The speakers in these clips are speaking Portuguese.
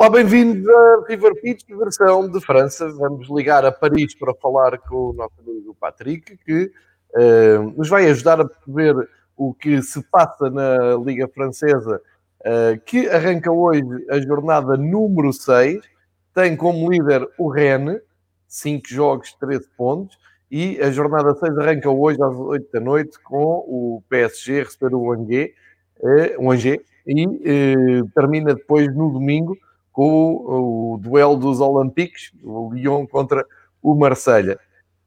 Olá, bem-vindos a River Pitch, versão de França. Vamos ligar a Paris para falar com o nosso amigo Patrick, que eh, nos vai ajudar a perceber o que se passa na Liga Francesa, eh, que arranca hoje a jornada número 6. Tem como líder o Rennes, 5 jogos, 13 pontos. E a jornada 6 arranca hoje às 8 da noite com o PSG receber o Angers, eh, o Angers e termina depois no domingo o, o duelo dos Olympiques, o Lyon contra o Marselha.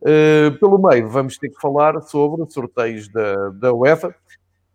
Uh, pelo meio, vamos ter que falar sobre sorteios da, da UEFA.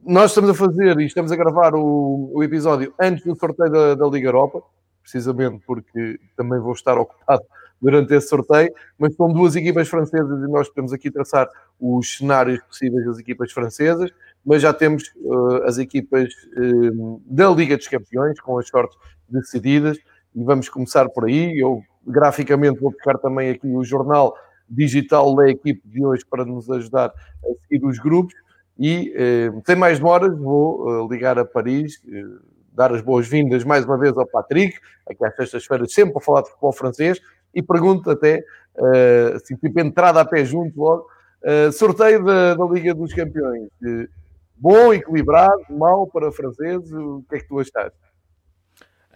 Nós estamos a fazer e estamos a gravar o, o episódio antes do sorteio da, da, Liga Europa, precisamente porque também vou estar ocupado durante esse sorteio, mas são duas equipas francesas e nós podemos aqui traçar os cenários possíveis das equipas francesas, mas já temos uh, as equipas uh, da Liga dos Campeões, com as sortes decididas, e vamos começar por aí. Eu, graficamente, vou buscar também aqui o jornal digital da equipe de hoje para nos ajudar a seguir os grupos. E eh, sem mais demoras, vou eh, ligar a Paris, eh, dar as boas-vindas mais uma vez ao Patrick, aqui às sextas-feiras, sempre para falar de futebol francês, e pergunto até, eh, assim, tipo entrada a pé junto logo, sorteio da, da, Liga dos Campeões. Bom, equilibrado, mau para franceses, o que é que tu achaste?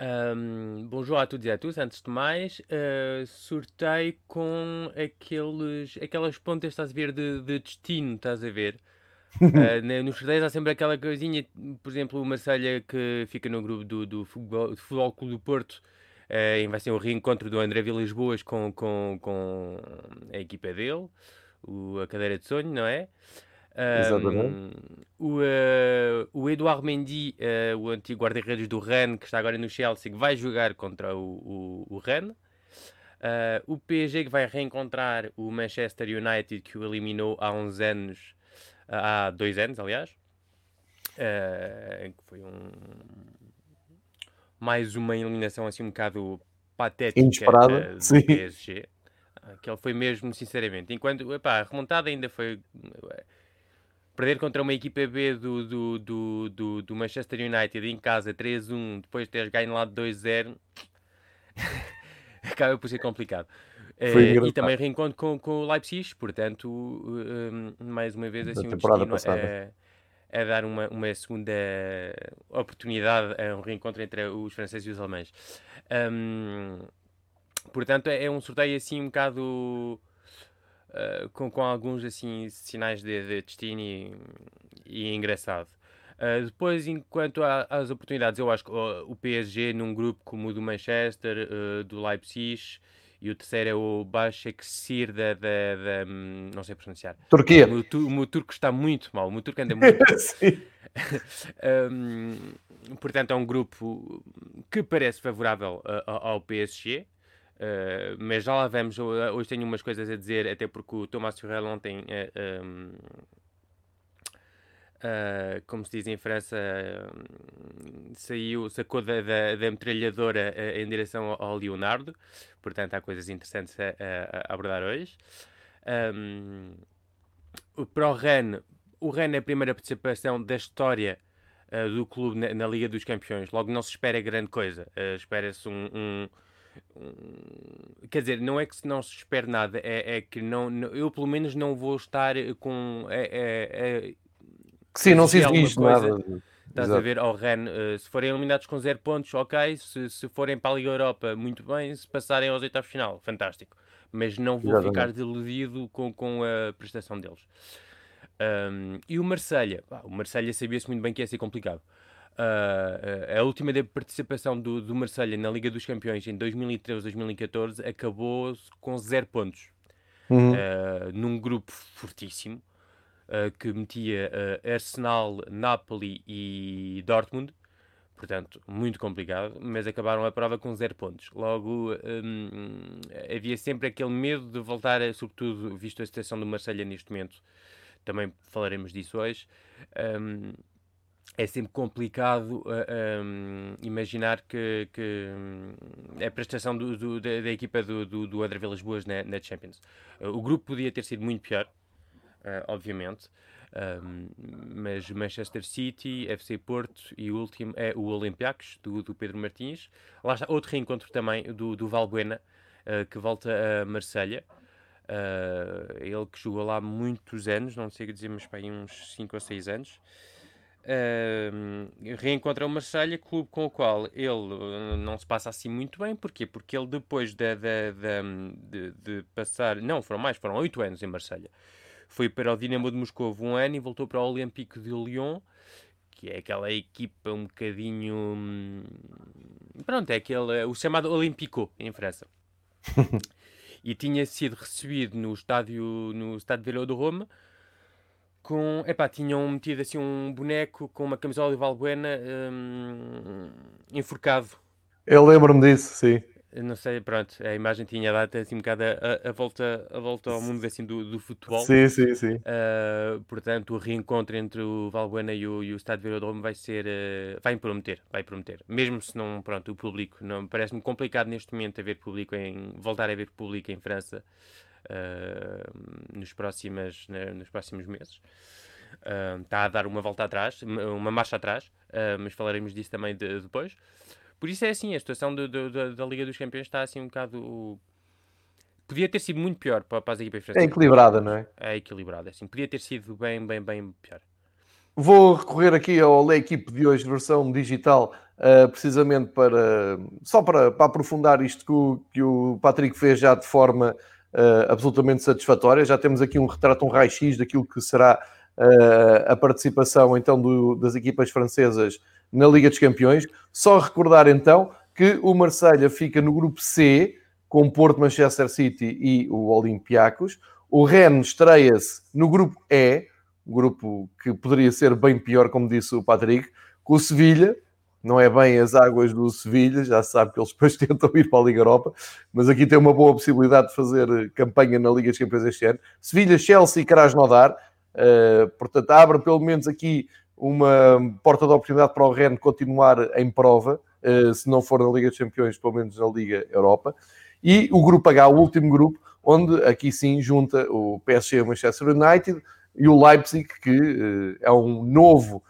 Um, bonjour a todos e a todos. Antes de mais, uh, sorteio com aqueles, aquelas pontas, estás a ver, de, de destino, estás a ver? uh, nos sorteios há sempre aquela coisinha, por exemplo, o Marselha que fica no grupo do, do, futebol, do futebol Clube do Porto, uh, vai ser um reencontro do André Vilas Boas com, com, com a equipa dele, o, a cadeira de sonho, não é? Um, o, uh, o Eduardo Mendy, uh, o antigo guarda-redes do Rennes, que está agora no Chelsea, vai jogar contra o, o, o Rennes. Uh, o PSG que vai reencontrar o Manchester United que o eliminou há uns anos, há dois anos, aliás. que foi um mais uma eliminação assim um bocado patética Inesperada, do sim. PSG. Aquele foi mesmo, sinceramente. Enquanto epá, a remontada ainda foi perder contra uma equipa B do, do, do, do, do Manchester United em casa 3-1, depois de teres ganho lá de 2-0, acaba por ser complicado. Uh, e também reencontro com, com o Leipzig, portanto, uh, mais uma vez, assim, o destino é, é, dar uma, uma segunda oportunidade a um reencontro entre os franceses e os alemães. Um, portanto, é, é um sorteio assim um bocado uh, com, com alguns assim sinais de, de destino e, e engraçado. Uh, depois, enquanto às oportunidades, eu acho que uh, o PSG num grupo como o do Manchester, uh, do Leipzig, e o terceiro é o Başakşehir da, da, da um, não sei pronunciar. Turquia. O, o, o meu turco está muito mal, o meu turco anda muito um, portanto, é um grupo que parece favorável ao PSG. Uh, mas já lá vamos. Hoje tenho umas coisas a dizer, até porque o Tomás Turrell ontem, uh, eh, um, uh, eh, como se diz em França, saiu, sacou da, da, da metralhadora em direção ao Leonardo. Portanto, há coisas interessantes a, a abordar hoje. Um, para o Rennes, o Rennes é a primeira participação da história do clube na, na, Liga dos Campeões. Logo, não se espera grande coisa. Espera-se um, um quer dizer, não é que não se espere nada, é, é que não, não, eu pelo menos não vou estar com. É, é, é Sim, não se exige nada. Estás Exato. a ver ao Ren, uh, se forem eliminados com zero pontos, ok. Se, se forem para a Liga Europa, muito bem. Se passarem aos oitavos final, fantástico. Mas não vou Exatamente. ficar deludido com, com a prestação deles. Um, e o Marselha, o Marselha sabia-se muito bem que ia ser complicado. Uh, a última participação do, do Marselha na Liga dos Campeões em 2013-2014 acabou com zero pontos. Uhum. Uh, num grupo fortíssimo uh, que metia Arsenal, Napoli e Dortmund. Portanto, muito complicado, mas acabaram a prova com zero pontos. Logo, um, havia sempre aquele medo de voltar, sobretudo visto a situação do Marselha neste momento. Também falaremos disso hoje. Um, é sempre complicado uh, um, imaginar que, que um, a prestação do, do, da, da, equipa do, do, do André Vilas Boas na, na Champions. Uh, o grupo podia ter sido muito pior, uh, obviamente, mas Manchester City, FC Porto e o último é o Olympiacos, do, do Pedro Martins. Lá está outro reencontro também do, do Valbuena, que volta a Marselha. ele que jogou lá muitos anos, não sei dizer, mas para uns 5 ou 6 anos. Uh, reencontra o Marselha, clube com o qual ele uh, não se passa assim muito bem. Porquê? Porque ele depois de, de, de, de passar... Não, foram mais, foram oito anos em Marselha. Foi para o Dinamo de Moscou um ano e voltou para o Olympique de Lyon, que é aquela equipa um bocadinho... Hum, pronto, é aquele, o chamado Olympico, em França. e tinha sido recebido no estádio, no estádio de Velodrome, com. Epá, tinham metido assim um boneco com uma camisola de Valbuena um, enforcado. Eu lembro-me disso, sim. Não sei, pronto, a imagem tinha dado assim um bocado a, a, volta, a volta ao mundo assim, do, do futebol. Sim, sim, sim. Uh, portanto, o reencontro entre o Valbuena e o, e o Estado Velodrome vai ser. Uh, vai prometer, vai prometer. Mesmo se não, pronto, o público. Não, Parece-me complicado neste momento haver público em. voltar a ver público em França uh, nos, próximas, nos próximos meses. Uh, está a dar uma volta atrás, uma marcha atrás, uh, mas falaremos disso também de, depois. Por isso é assim, a situação do, do, do, da Liga dos Campeões está assim um bocado. Podia ter sido muito pior para, para as equipas francesas. É equilibrada, não é? É equilibrada, assim. Podia ter sido bem, bem, bem pior. Vou recorrer aqui ao Le Equipe de hoje, versão digital, uh, precisamente para só para, para aprofundar isto que o, que o Patrick fez já de forma absolutamente satisfatória. Já temos aqui um retrato, um raio-x daquilo que será uh, a participação então do, das equipas francesas na Liga dos Campeões. Só recordar então que o Marselha fica no grupo C, com Porto, Manchester City e o Olympiacos. O Rennes estreia-se no grupo E, grupo que poderia ser bem pior, como disse o Patrick, com o Sevilha, não é bem as águas do Sevilha, já se sabe que eles depois tentam ir para a Liga Europa, mas aqui tem uma boa possibilidade de fazer campanha na Liga dos Campeões este ano. Sevilha, Chelsea e Krasnodar, uh, portanto abre pelo menos aqui uma porta de oportunidade para o Rennes continuar em prova, uh, se não for na Liga dos Campeões, pelo menos na Liga Europa. E o grupo H, o último grupo, onde aqui sim junta o PSG e o Manchester United e o Leipzig, que uh, é um novo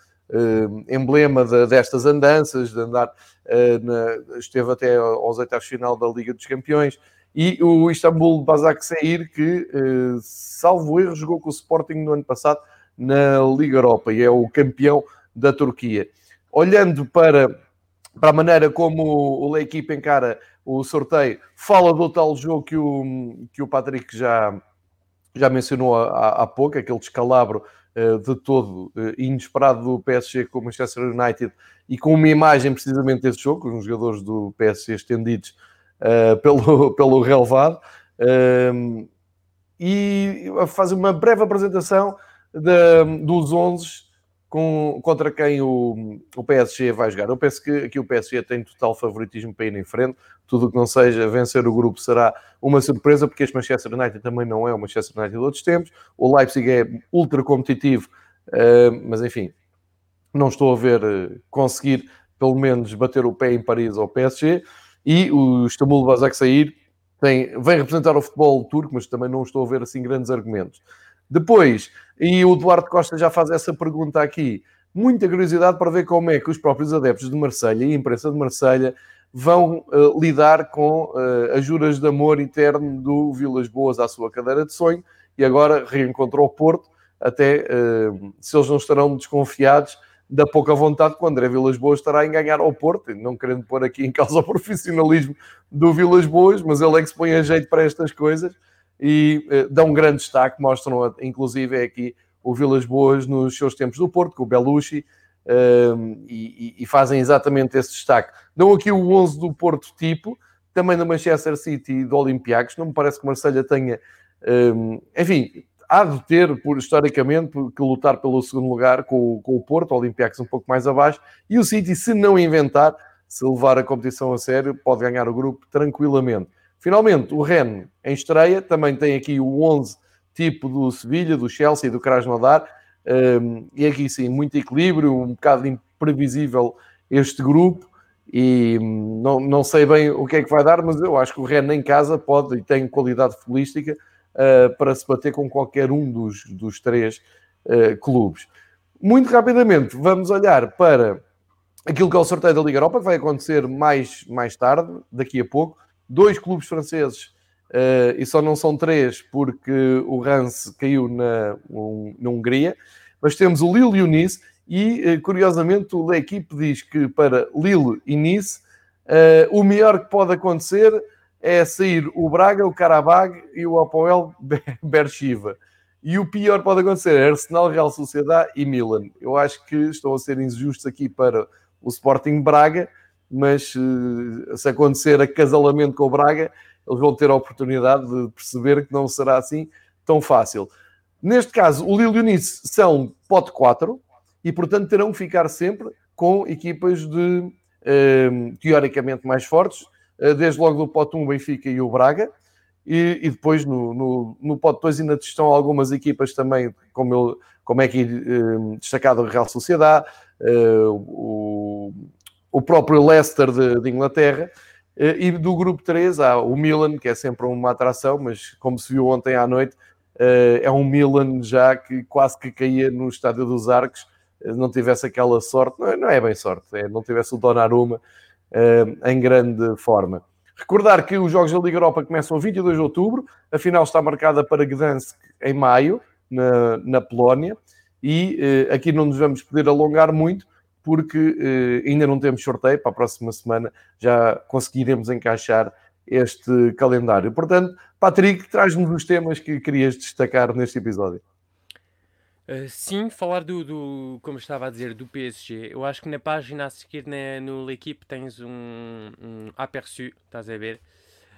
emblema de, destas andanças, de andar, uh, na, esteve até aos oitavos final da Liga dos Campeões, e o Istambul Basaksehir, que, uh, salvo erro, jogou com o Sporting no ano passado na Liga Europa e é o campeão da Turquia. Olhando para, para a maneira como o equipe encara o sorteio, fala do tal jogo que o, que o Patrick já, já mencionou há, há pouco, aquele descalabro eh, de todo eh, inesperado do PSG com o Manchester United e com uma imagem precisamente desse jogo, com os jogadores do PSG estendidos uh, pelo, pelo relevado. Uh, e faz uma breve apresentação dos 11 com, contra quem o, o PSG vai jogar. Eu penso que aqui o PSG tem total favoritismo para ir em frente. Tudo o que não seja vencer o grupo será uma surpresa, porque este Manchester United também não é o Manchester United de outros tempos. O Leipzig é ultra competitivo, uh, mas enfim, não estou a ver uh, conseguir pelo menos bater o pé em Paris ao PSG. E o Istambul Basaksehir tem, vem representar o futebol turco, mas também não estou a ver assim grandes argumentos. Depois, e o Eduardo Costa já faz essa pergunta aqui, muita curiosidade para ver como é que os próprios adeptos de Marselha e a imprensa de Marselha vão uh, lidar com uh, as juras de amor eterno do Vilas Boas à sua cadeira de sonho e agora reencontrou o Porto, até uh, se eles não estarão desconfiados da pouca vontade que o André Vilas Boas estará em ganhar ao Porto, não querendo pôr aqui em causa o profissionalismo do Vilas Boas, mas ele é que se põe a jeito para estas coisas e uh, dão um grande destaque, mostram inclusive é aqui o Vilas Boas nos seus tempos do Porto, com o Belushi, um, e, e, fazem exatamente esse destaque. Dão aqui o 11 do Porto tipo, também do Manchester City e do Olympiacos. Não me parece que Marselha tenha, um, enfim, há de ter, por, historicamente, que lutar pelo segundo lugar com, com o Porto, o Olympiacos um pouco mais abaixo, e o City, se não inventar, se levar a competição a sério, pode ganhar o grupo tranquilamente. Finalmente, o Rennes, em estreia, também tem aqui o 11 tipo do Sevilha, do Chelsea e do Krasnodar, um, e aqui sim, muito equilíbrio, um bocado imprevisível este grupo, e hum, não, não sei bem o que é que vai dar, mas eu acho que o Rennes em casa pode e tem qualidade futbolística uh, para se bater com qualquer um dos, dos três uh, clubes. Muito rapidamente, vamos olhar para aquilo que é o sorteio da Liga Europa, que vai acontecer mais, mais tarde, daqui a pouco. Dois clubes franceses, uh, e só não são três, porque o Rance caiu na, um, na Hungria. Mas temos o Lille e o Nice, e curiosamente o equipe diz que para Lille e Nice, uh, o melhor que pode acontecer é sair o Braga, o Karabag e o Apoel Bershiva. E o pior pode acontecer é Arsenal, Real Sociedade e Milan. Eu acho que estão a ser injustos aqui para o Sporting Braga, mas eh, se acontecer acasalamento com o Braga, eles vão ter a oportunidade de perceber que não será assim tão fácil. Neste caso, o Lille e o Nice são pote 4 e, portanto, terão que ficar sempre com equipas de eh, teoricamente mais fortes eh, desde logo do pote 1 o Benfica e o Braga, e, e depois no, no, no pote 2 ainda estão algumas equipas também, como, eu, como é que destacado a Real Sociedade, o, o próprio Leicester de, de Inglaterra, e do grupo 3 há o Milan, que é sempre uma atração, mas como se viu ontem à noite, é um Milan já que quase que caía no estádio dos Arcos, não tivesse aquela sorte, não é, é bem sorte, é, não tivesse o Donnarumma, em grande forma. Recordar que os Jogos da Liga Europa começam a 22 de outubro, a final está marcada para Gdansk em maio, na, na Polónia, e aqui não nos vamos poder alongar muito, porque uh, ainda não temos sorteio, para a próxima semana já conseguiremos encaixar este calendário. Portanto, Patrick, traz-nos os temas que querias destacar neste episódio. Uh, sim, falar do, do, como estava a dizer, do PSG. Eu acho que na página a seguir na, no L'Equipe tens um, um aperçu, estás a ver,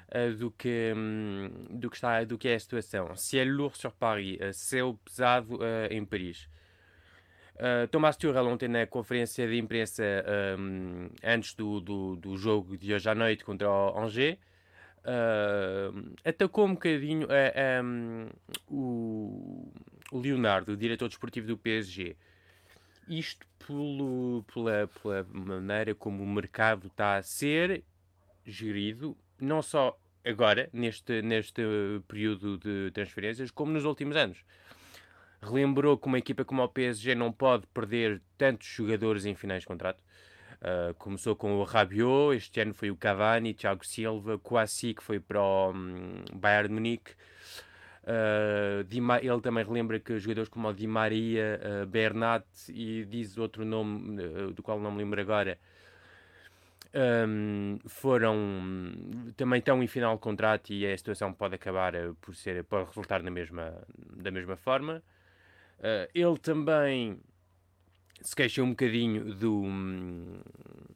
uh, do, que, um, do, que está, do que é a situação. Ciel lourd sur Paris, uh, céu pesado em Paris. Thomas Tuchel ontem na conferência de imprensa um, antes do, do, do, jogo de hoje à noite contra o Angers atacou um bocadinho um, o o Leonardo, o diretor desportivo do PSG, isto pelo, pela, pela maneira como o mercado está a ser gerido, não só agora, neste, neste período de transferências, como nos últimos anos. Relembrou que uma equipa como o PSG não pode perder tantos jogadores em finais de contrato. Uh, começou com o Rabiot, este ano foi o Cavani, Thiago Silva, Kouassi, que foi para o um, Bayern de Munique, Uh, ele também relembra que jogadores como o Di Maria, uh, Bernat e diz outro nome do qual não me lembro agora, um, foram também estão em final de contrato e a situação pode acabar por ser pode resultar na mesma da mesma forma. Ele também se queixa um bocadinho do,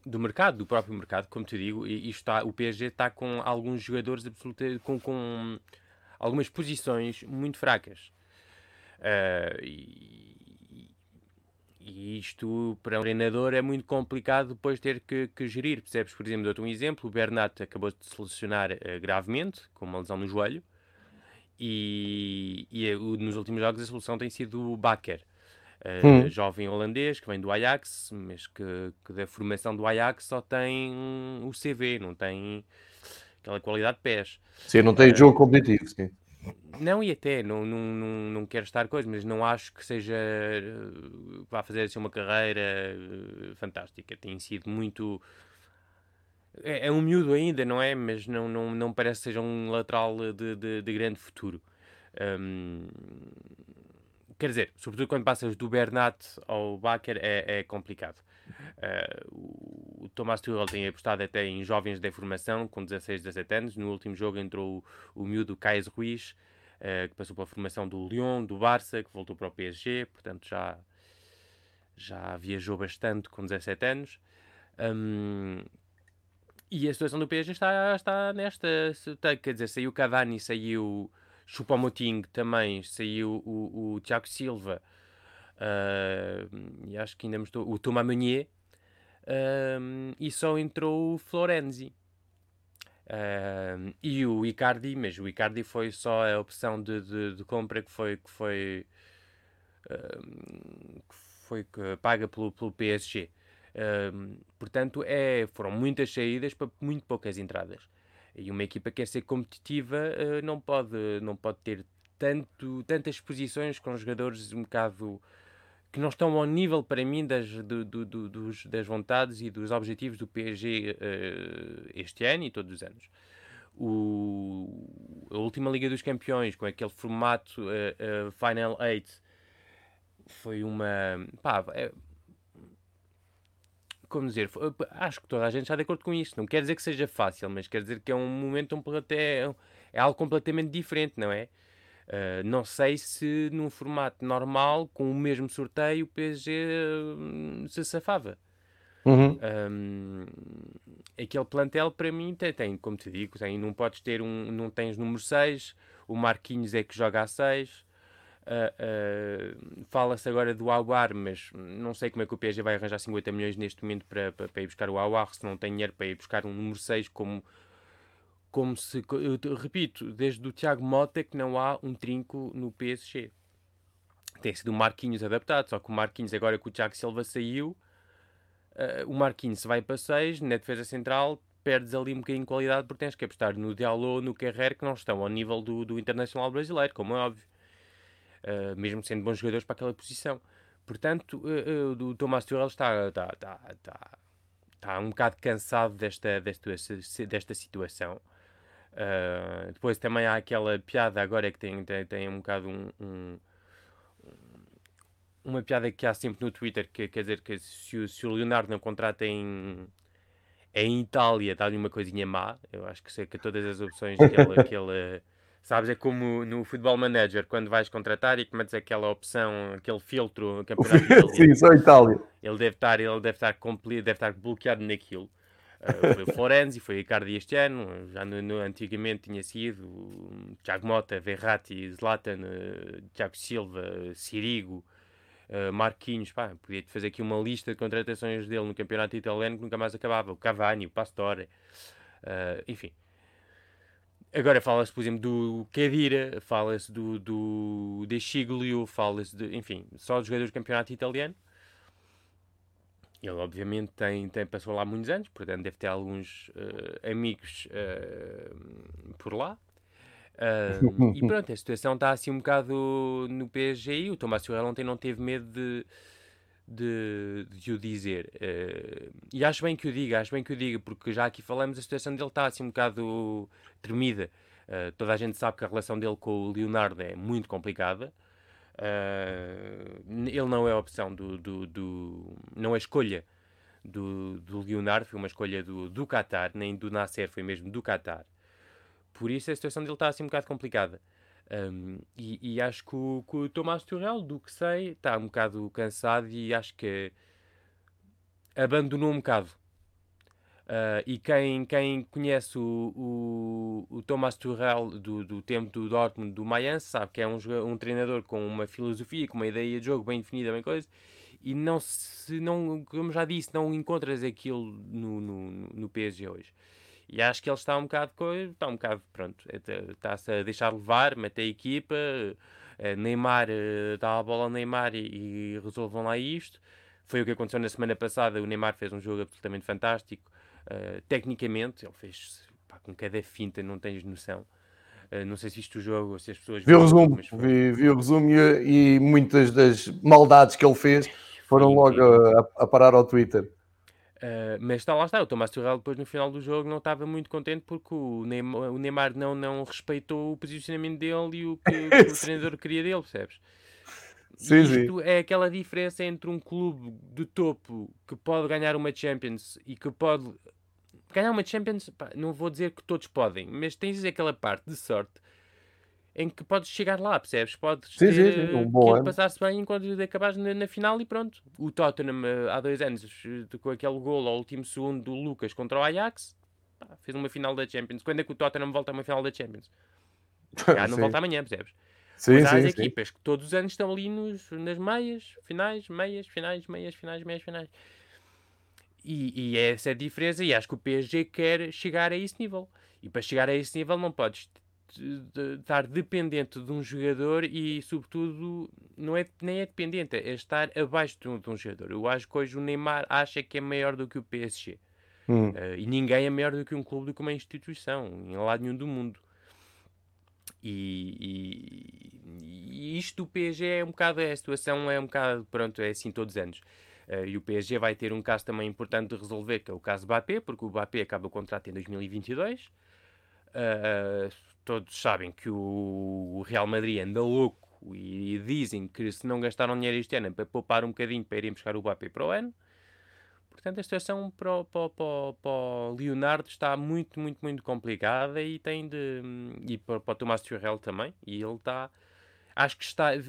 do mercado, do próprio mercado, como te digo, e, e está, o PSG está com alguns jogadores absolutamente com, com algumas posições muito fracas. Uh, e, e, isto para um treinador é muito complicado depois ter que, que gerir. Percebes? Por exemplo, dou-te um exemplo: o Bernat acabou de se lesionar uh, gravemente, com uma lesão no joelho, e, e nos últimos jogos a solução tem sido o Bakker. Hum. Jovem holandês que vem do Ajax, mas que, que da formação do Ajax só tem o CV, não tem aquela qualidade de pés. Sim, não tem uh, jogo competitivo, sim. Não, e até, não, não, não, não quero estar coisa, mas não acho que seja. vá fazer assim uma carreira fantástica. Tem sido muito. É, é, um miúdo ainda, não é? Mas não, não, não parece que seja um lateral de, de, de grande futuro. Um, quer dizer, sobretudo quando passas do Bernat ao Baker é, é complicado. Uh, o Tomás Tuchel tem apostado até em jovens de formação com 16, 17 anos. No último jogo entrou o, o miúdo Caes Ruiz, uh, que passou pela formação do Lyon, do Barça, que voltou para o PSG, portanto já, já viajou bastante com 17 anos. Um, e a situação do PSG está, está nesta. Quer dizer, saiu Cavani, saiu Choupo-Moting também, saiu o, o Tiago Silva, uh, e acho que ainda mostrou o Thomas Meunier, uh, e só entrou o Florenzi. Uh, e o Icardi, mas o Icardi foi só a opção de, de, de compra que foi, que foi, que foi paga pelo, pelo PSG. Portanto, é, foram muitas saídas para muito poucas entradas. E uma equipa que quer ser competitiva uh, não, pode, não pode ter tanto, tantas posições com jogadores um bocado que não estão ao nível para mim das, do, do, do, dos, das vontades e dos objetivos do PSG uh, eh, este ano e todos os anos. O, a última Liga dos Campeões, com aquele formato uh, Final 8, foi uma. Pá, é, como dizer, acho que toda a gente está de acordo com isso. Não quer dizer que seja fácil, mas quer dizer que é um momento um, até, é algo completamente diferente, não é? Uh, não sei se num formato normal, com o mesmo sorteio, o PSG uh, se safava. Uhum. Um, aquele plantel para mim tem, tem, como te digo, tem, não podes ter um, não tens número 6, o Marquinhos é que joga a 6, Uh, uh, Fala-se agora do Aguar, mas não sei como é que o PSG vai arranjar 50 milhões neste momento para, para, para ir buscar o Aguar, se não tem dinheiro para ir buscar um número 6, como, como se. Eu repito, desde o Tiago Mota que não há um trinco no PSG. Tem sido o Marquinhos adaptado, só que o Marquinhos, agora que o Tiago Silva saiu, uh, o Marquinhos vai para 6, na defesa central, perdes ali um bocadinho de qualidade porque tens que apostar no Diallo, no Carrer, que não estão ao nível do, do internacional brasileiro, como é óbvio. Eh, mesmo sendo bons jogadores para aquela posição. Portanto, uh, uh, o Tomás Tuchel está, está, está, está, está um bocado cansado desta, desta, desta situação. Uh, depois também há aquela piada agora que tem, tem, tem um bocado um, um, uma piada que há sempre no Twitter que quer dizer que se, se o Leonardo não contrata em, em Itália dá-lhe uma coisinha má. Eu acho que sei que todas as opções que ele, que ele Sabes, é como no Futebol Manager, quando vais contratar e que metes aquela opção, aquele filtro, campeonato Sim, só Itália. Ele deve estar, ele deve estar, deve estar bloqueado naquilo. Uh, foi o Florenzi, foi o Icardi este ano, já no, no, antigamente tinha sido Thiago Mota, Verratti, Zlatan, uh, Thiago Silva, Sirigo, uh, Marquinhos, pá, podia fazer aqui uma lista de contratações dele no campeonato italiano que nunca mais acabava, o Cavani, o Pastore, enfim. Agora fala-se, por exemplo, do Kedira, fala-se do, do De Chiglio, fala-se de, enfim, só dos jogadores do campeonato italiano. Ele, obviamente, tem, tem, passou lá muitos anos, portanto, deve ter alguns uh, amigos uh, por lá. Uh, e pronto, a situação está assim um bocado no PSG. O Tomás Tuchel ontem não teve medo de de, de o dizer. Uh, e acho bem que o diga, acho bem que o diga, porque já aqui falamos, a situação dele está assim um bocado tremida. Uh, toda a gente sabe que a relação dele com o Leonardo é muito complicada. Uh, ele não é opção do, do, do, não é escolha do, do Leonardo, foi uma escolha do, do Qatar, nem do Nasser, foi mesmo do Qatar. Por isso a situação dele está assim um bocado complicada. Um, e, e, acho que o, que o Tomás Turrell, do que sei, está um bocado cansado e acho que abandonou um bocado. Uh, e quem, quem conhece o, o, o Thomas Tuchel do, do tempo do Dortmund, do Mayence, sabe que é um, um treinador com uma filosofia, com uma ideia de jogo bem definida, bem coisa, e não se, não, como já disse, não encontras aquilo no, no, no PSG hoje. E acho que ele está um bocado, está um bocado, pronto, está-se a deixar levar, mete a equipa, uh, Neymar, uh, dá a bola ao Neymar e, e, resolvam lá isto. Foi o que aconteceu na semana passada, o Neymar fez um jogo absolutamente fantástico, uh, tecnicamente, ele fez pá, com cada finta, não tens noção. Uh, não sei se viste o jogo, se as pessoas vi o resumo, foi... vi, vi, o resumo e, e, muitas das maldades que ele fez foram logo a, a, parar ao Twitter. Uh, mas está lá está, o Tomás Tuchel depois no final do jogo não estava muito contente porque o Neymar, o Neymar não, não respeitou o posicionamento dele e o que, o treinador queria dele, percebes? Sim, isto sim. é aquela diferença entre um clube de topo que pode ganhar uma Champions e que pode ganhar uma Champions, pá, não vou dizer que todos podem, mas tens aquela parte de sorte em que podes chegar lá, percebes? Podes Sim, ter, sim, sim, um eh, bom passar-se bem enquanto acabares na, na final e pronto. O Tottenham eh, há dois anos, eh, com aquele gol ao último segundo do Lucas contra o Ajax, pá, fez uma final da Champions. Quando é que o Tottenham volta a uma final da Champions? Já não volta amanhã, percebes? Sim, Mas há as equipas que todos os anos estão ali nos, nas meias, finais, meias, finais, meias, finais, meias, finais. E, e é essa a diferença, e acho que o PSG quer chegar a esse nível. E para chegar a esse nível não podes de- estar dependente de um jogador e, sobretudo, não é, nem é dependente, é estar abaixo de um, de um jogador. Eu acho que hoje o Neymar acha que é maior do que o PSG. Hum. Eh, e ninguém é maior do que um clube, do que uma instituição, em lado nenhum do mundo. E, e- e isto do PSG é um bocado, a situação é um bocado, pronto, é assim todos os anos. Eh, e o PSG vai ter um caso também importante de resolver, que é o caso Mbappé, porque o Mbappé acaba o contrato em 2022. Eh, todos sabem que o, Real Madrid anda louco e dizem que se não gastaram dinheiro este ano é para poupar um bocadinho para irem buscar o Mbappé para o ano. Portanto, a situação para, o- para o- para o Leonardo está muito, muito, muito complicada e tem de. E para, para o Tomás Tuchel também. E ele está. Acho que está, eh,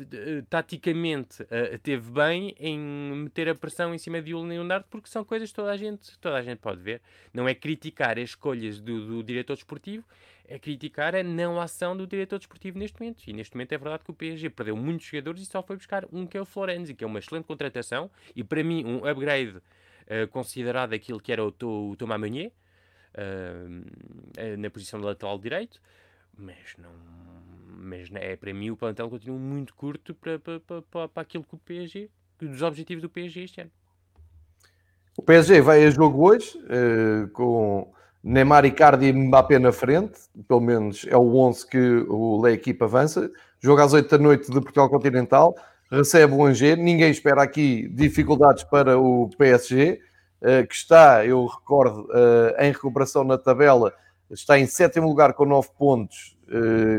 taticamente, eh, teve bem em meter a pressão em cima de Leonardo, porque são coisas que toda a gente, toda a gente pode ver. Não é criticar as escolhas do, do diretor desportivo, é criticar a não ação do diretor desportivo neste momento. E neste momento é verdade que o PSG perdeu muitos jogadores e só foi buscar um que é o Florenzi, que é uma excelente contratação e para mim um upgrade eh, considerado aquilo que era o, To- o Thomas Meunier eh, na posição de lateral direito, mas não. Mas é para mim o plantel continua muito curto para, para, para, para, aquilo que o PSG, dos objetivos do PSG este ano. O PSG vai a jogo hoje eh, com Neymar, Icardi e Mbappé na frente. Pelo menos é o 11 que o a equipa avança. Joga às 8 da noite de Portugal Continental. Recebe o Angers. Ninguém espera aqui dificuldades para o PSG, eh, que está, eu recordo, eh, em recuperação na tabela. Está em sétimo lugar com 9 pontos,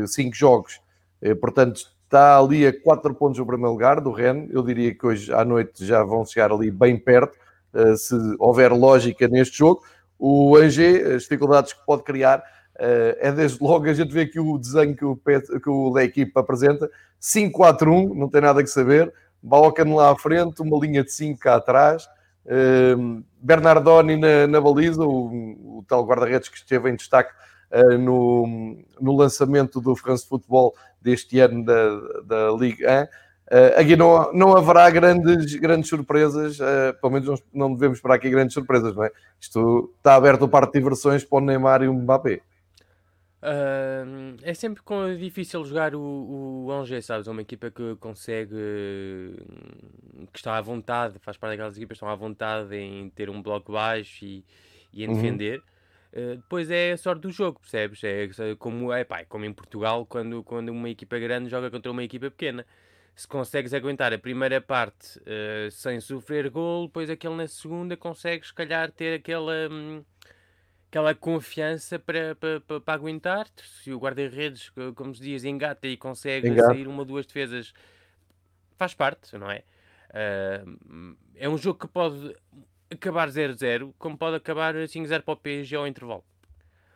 5 jogos. Eh, Portanto, está ali a 4 pontos no primeiro lugar do Rennes. Eu diria que hoje à noite já vão chegar ali bem perto. Se houver lógica neste jogo. O Angers, as dificuldades que pode criar, uh, é desde logo a gente vê aqui o desenho que o, Pet, que o da equipe apresenta: 5-4-1, não tem nada que saber. Balcan lá à frente, uma linha de 5 cá atrás. Uh, Bernardoni na, na baliza, o, o tal guarda-redes que esteve em destaque uh, no, no lançamento do France Football deste ano da, da Ligue 1. Uh, aqui não, não haverá grandes, grandes surpresas, uh, pelo menos não, não devemos esperar aqui grandes surpresas, não é? Isto está aberto o parque de diversões para o Neymar e o Mbappé. Uh, é sempre difícil jogar o, o Angers, sabes? É uma equipa que consegue, que está à vontade, faz parte daquelas equipas que estão à vontade em ter um bloco baixo e, e em Uhum. defender. Uh, depois é a sorte do jogo, percebes? É como, é, pá, é como em Portugal, quando, quando uma equipa grande joga contra uma equipa pequena. Se consegues aguentar a primeira parte uh, sem sofrer gol, depois aquele na segunda consegues, se calhar, ter aquela. hum, aquela confiança para, para, para, aguentar. Se o guarda-redes, co- como se diz, engata e consegue Engata. sair uma ou duas defesas, faz parte, não é? Ah, é um jogo que pode acabar 0-0, como pode acabar 5-0 para o PSG ao intervalo.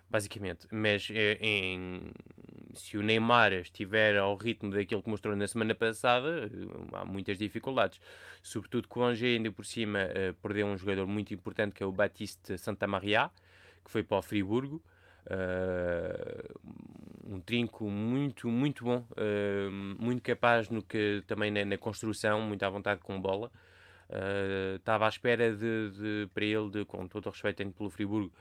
Basicamente. Mas eh, em- se o Neymar estiver ao ritmo daquilo que mostrou na semana passada, há muitas dificuldades. Sobretudo que o Angers, ainda por cima, eh, perdeu um jogador muito importante que é o Batiste Santamaria, que foi para o Friburgo. Uh, um trinco muito, muito bom, uh, muito capaz no que também na, na construção, muito à vontade com bola. Uh, Estava à espera de, de- para ele, de, com todo o respeito pelo Friburgo,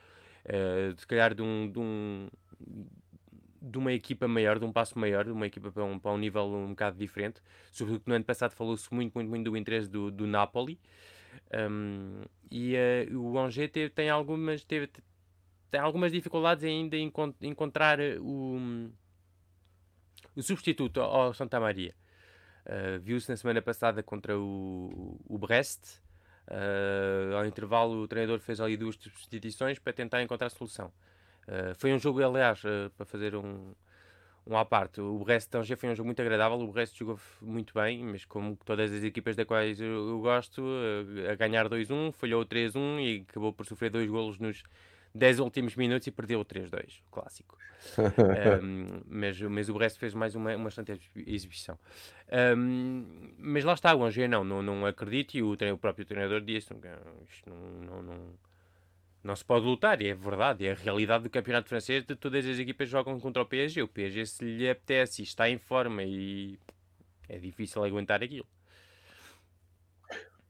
uh, de calhar de um, de um- de uma equipa maior, de um passo maior, de uma equipa para um, para um nível um bocado diferente. Sobretudo que no ano passado falou-se muito, muito, muito do interesse do, do Napoli. Um, e uh, o Angers teve- tem algumas teve, tem algumas dificuldades ainda em encon- encontrar uh, o, o substituto ao ao Santa Maria. Uh, Viu-se na semana passada contra o, o Brest. Uh, ao intervalo, o treinador fez ali duas substituições para tentar encontrar solução. Uh, foi um jogo, aliás, uh, para fazer um, um à parte. O Brest de Angers foi um jogo muito agradável. O Brest jogou muito bem, mas como todas as equipas da quais eu, eu gosto, uh, a ganhar 2-1, falhou 3-1 e acabou por sofrer dois golos nos 10 últimos minutos e perdeu 3-2, clássico. um, mas, mas o resto fez mais uma, uma excelente exibição. Um, mas lá está, o Angers não, não, não acredito e o, o próprio treinador disse isto não, não, não, não, se pode lutar, e é verdade, é a realidade do campeonato francês de todas as equipas jogam contra o PSG. O PSG se lhe apetece e está em forma e é difícil aguentar aquilo.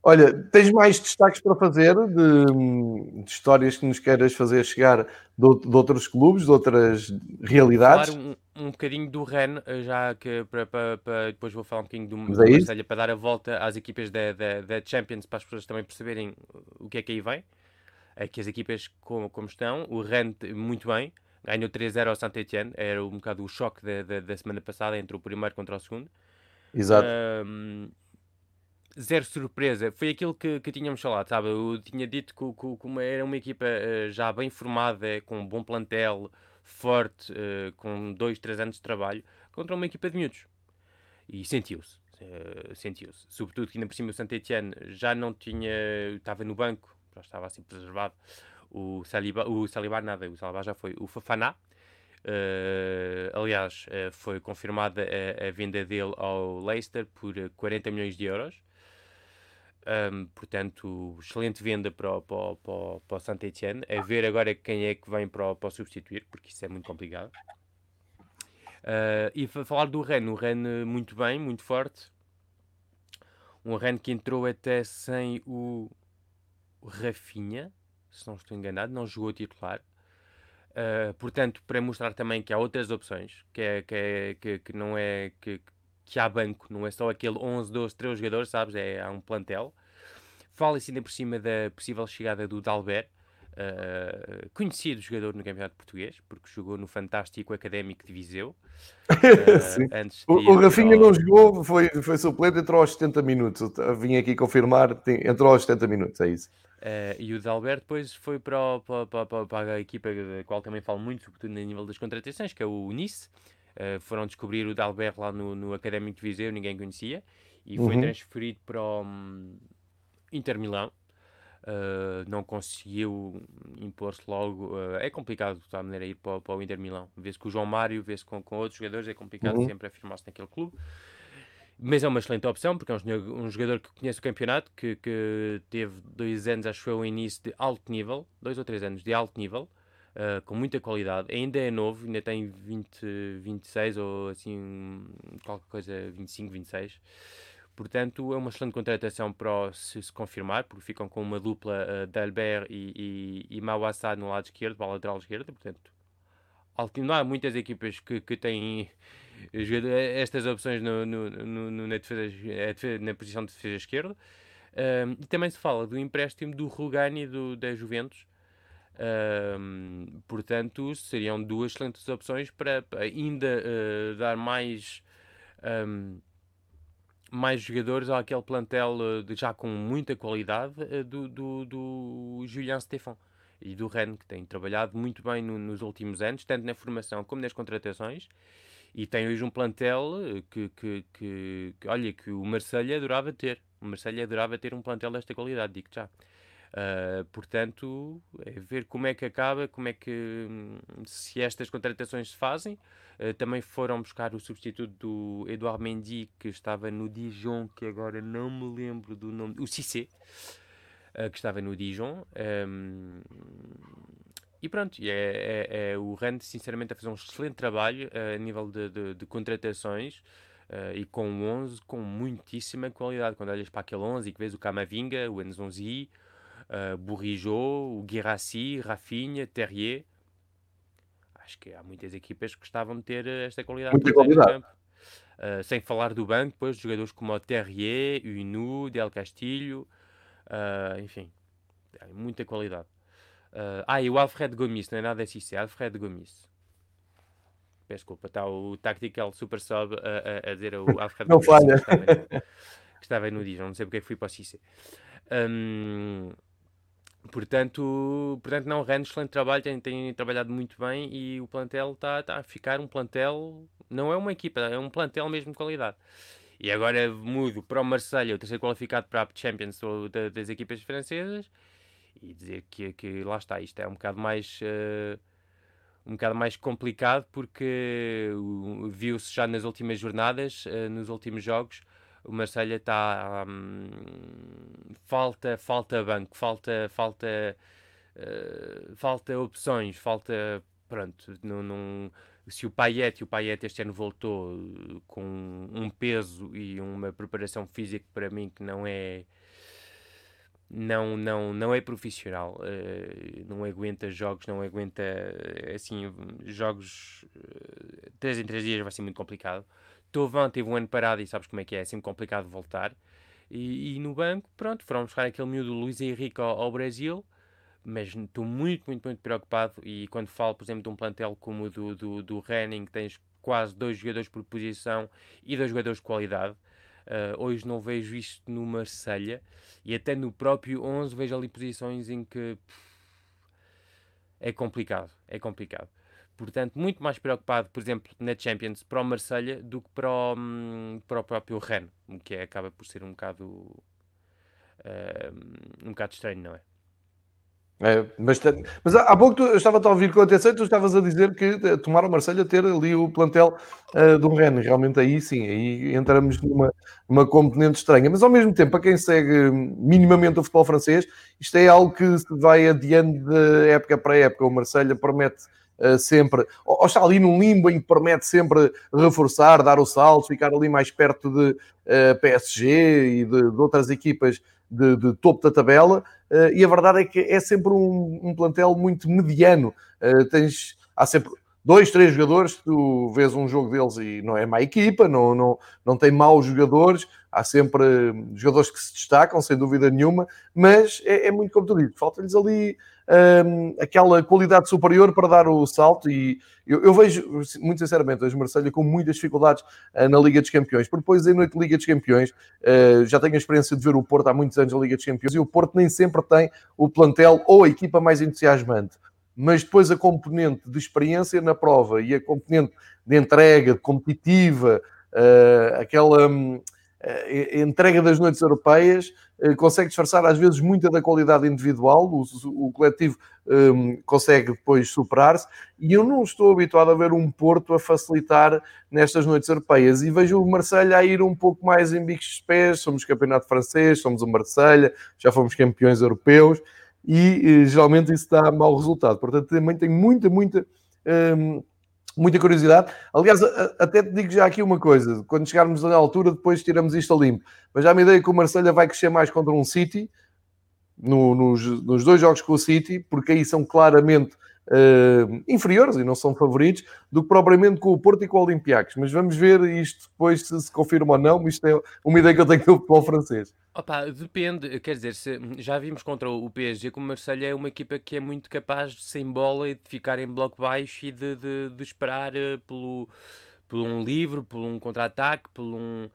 Olha, tens mais destaques para fazer de, de histórias que nos queiras fazer chegar de, de, outros clubes, de outras realidades? Falar um, um bocadinho do Rennes, já que para, para, para, depois vou falar um bocadinho do, do é Marselha para dar a volta às equipas da, da, da, Champions para as pessoas também perceberem o que é que aí vem. É que as equipas como, como estão, o Rennes muito bem, ganhou 3-0 ao Saint-Etienne, era um bocado o choque da, da, da, semana passada entre o primeiro contra o segundo. Exato. Um, zero surpresa. Foi aquilo que, que tínhamos falado, sabe? Eu tinha dito que, que, que uma, era uma equipa uh, já bem formada, com um bom plantel, forte, uh, com dois, três anos de trabalho, contra uma equipa de miúdos. E sentiu-se. Uh, sentiu-se. Sobretudo que ainda por cima o Saint-Etienne já não tinha... Estava no banco, já estava assim preservado. O Saliba, o Saliba nada, o Saliba já foi. O Fafaná, Uh, aliás, uh, foi confirmada a, a, venda dele ao Leicester por 40 milhões de euros. Um, portanto, excelente venda para o, para, para, para o Saint-Etienne. A ver agora quem é que vem para o, para substituir, porque isso é muito complicado. Uh, e falar do Rennes, o Rennes muito bem, muito forte. Um Rennes que entrou até sem o Rafinha, se não estou enganado, não jogou titular. Uh, portanto, para mostrar também que há outras opções, que, é, que, é, que, que não é que, que há banco, não é só aquele 11, 12, 13 jogadores, sabes? É, há um plantel. Fala-se ainda por cima da possível chegada do Dalbert, uh, conhecido jogador no Campeonato Português, porque jogou no Fantástico Académico de Viseu. Uh, o, o Rafinha não jogou, foi, foi suplente, entrou aos 70 minutos. Vim aqui confirmar, entrou aos 70 minutos, é isso. Uh, e o Dalbert depois foi para, o, para, para, para, a equipa da qual também falo muito, sobretudo no nível das contratações, que é o Nice. Uh, foram descobrir o Dalbert lá no, no Académico de Viseu, ninguém conhecia, e foi uhum. transferido para o um, Inter Milão. Uh, não conseguiu impor-se logo. Uh, é complicado, de maneira, ir para, para o Inter Milão. Vê-se com o João Mário, vê-se com, com outros jogadores, é complicado uhum. sempre afirmar-se naquele clube. Mas é uma excelente opção, porque é um, um jogador que conhece o campeonato, que, que teve dois anos, acho que foi o início de alto nível, dois ou três anos de alto nível, uh, com muita qualidade. Ainda é novo, ainda tem 20, 26 ou assim, qualquer coisa, 25, 26. Portanto, é uma excelente contratação para o, se, se confirmar, porque ficam com uma dupla uh, de Albert e, e, e no lado esquerdo, para a lateral esquerda. Portanto, não há muitas equipas que, que têm estas opções no, no, no, na, defesa, na posição de defesa esquerda. Um, e também se fala do empréstimo do Rugani do, da Juventus, um, portanto, seriam duas excelentes opções para, para ainda uh, dar mais, um, mais jogadores àquele plantel uh, já com muita qualidade uh, do, do, do Julian Stefan e do Ren, que tem trabalhado muito bem no, nos últimos anos, tanto na formação como nas contratações. E tem hoje um plantel que, que, que, que olha, que o Marselha adorava ter. O Marselha adorava ter um plantel desta qualidade, digo já. Uh, portanto, é ver como é que acaba, como é que hum, se estas contratações se fazem. Uh, também foram buscar o substituto do Eduardo Mendy, que estava no Dijon, que agora não me lembro do nome, o Cissé, uh, que estava no Dijon. Um, e pronto, é, é, é, o Rand, sinceramente, a fazer um excelente trabalho a nível de, de, de contratações. Uh, e com 11 com muitíssima qualidade. Quando olhas para aquele 11 e que vês o Camavinga, o Enzonzi, uh, o Guirassi, Rafinha, Terrier. Acho que há muitas equipas que gostavam de ter eh, esta qualidade. Muita qualidade. Uh, sem falar do banco, depois jogadores como o Terrier, o Inu, Del Castilho, uh, enfim, muita qualidade. Uh, ah, e o Alfred Gomis, não é nada assim, é Alfred Gomis. Peço desculpa, está o Tactical Super Sub a, a, a dizer o Alfred não Gomis. falha. Que estava, que estava no Dijon, não sei porque é que fui para o Cissé. Um, Portanto, portanto não, Rennes, excelente trabalho, tem, tem trabalhado muito bem e o plantel está tá a ficar um plantel, não é uma equipa, é um plantel mesmo de qualidade. E agora mudo para o Marseille, o terceiro qualificado para a Champions das equipas francesas, e dizer que, que lá está, isto é um bocado mais. Uh, um bocado mais complicado porque viu-se já nas últimas jornadas, uh, nos últimos jogos, o Marselha está um, falta falta banco falta falta uh, falta opções falta pronto não, não, se o Payet o Payet este ano voltou com um peso e uma preparação física para mim que não é não, não, não é profissional, uh, não aguenta jogos, não aguenta assim jogos uh, 3 em 3 dias vai ser muito complicado. Tovan teve um ano parado e sabes como é que é, é sempre complicado voltar. E, e no banco, pronto, foram buscar aquele miúdo Luiz Henrique ao, ao Brasil, mas estou muito, muito, muito preocupado. E quando falo, por exemplo, de um plantel como o do, do, do Renning, tens quase dois jogadores por posição e dois jogadores de qualidade. Uh, hoje não vejo isto no Marselha e até no próprio 11 vejo ali posições em que pff, é complicado, é complicado. Portanto, muito mais preocupado, por exemplo, na Champions para o Marselha do que para o, hum, para o próprio Rennes, o que é, acaba por ser um bocado uh, um bocado estranho, não é? É, mas, mas há pouco tu, eu estava a ouvir com atenção e tu estavas a dizer que eh, tomaram Marselha ter ali o plantel uh, do Rennes. Realmente aí sim, aí entramos numa, numa componente estranha. Mas ao mesmo tempo, para quem segue minimamente o futebol francês, isto é algo que se vai adiante de época para época. O Marselha promete uh, sempre, ou, está ali num limbo em que promete sempre reforçar, dar o salto, ficar ali mais perto de uh, PSG e de, de outras equipas de, de topo da tabela, uh, e a verdade é que é sempre um, um plantel muito mediano. Tens, há sempre dois, três jogadores, tu vês um jogo deles e não é má equipa, não, não, não tem maus jogadores, há sempre jogadores que se destacam, sem dúvida nenhuma, mas é, é muito como tu dizes, falta-lhes ali um, aquela qualidade superior para dar o salto e eu, eu vejo, muito sinceramente, hoje Marselha com muitas dificuldades uh, na Liga dos Campeões, porque depois em noite Liga dos Campeões, uh, já tenho a experiência de ver o Porto há muitos anos na Liga dos Campeões e o Porto nem sempre tem o plantel ou a equipa mais entusiasmante mas depois a componente de experiência na prova e a componente de entrega, competitiva, uh, aquela um, uh, entrega das noites europeias, uh, consegue disfarçar às vezes muita da qualidade individual, o, o coletivo um, consegue depois superar-se, e eu não estou habituado a ver um Porto a facilitar nestas noites europeias, e vejo o Marselha a ir um pouco mais em bicos de pés, somos campeonato francês, somos o Marselha, já fomos campeões europeus, e eh, geralmente isso dá mau resultado. Portanto, também tenho muita, muita, hum, muita curiosidade. Aliás, até te digo já aqui uma coisa: quando chegarmos à altura, depois tiramos isto a limpo. Mas já me ideia que o Marselha vai crescer mais contra um City, no, nos, nos dois jogos com o City, porque aí são claramente uh, inferiores e não são favoritos do que propriamente com o Porto e com o Olympiacos. Mas vamos ver isto depois se se confirma ou não. Isto é uma ideia que eu tenho do futebol francês. Opa, depende, quer dizer, se, já vimos contra o PSG que o Marseille é uma equipa que é muito capaz de sem bola e de ficar em bloco baixo e de, de, de esperar uh, pelo, por um livro, por um contra-ataque, por um,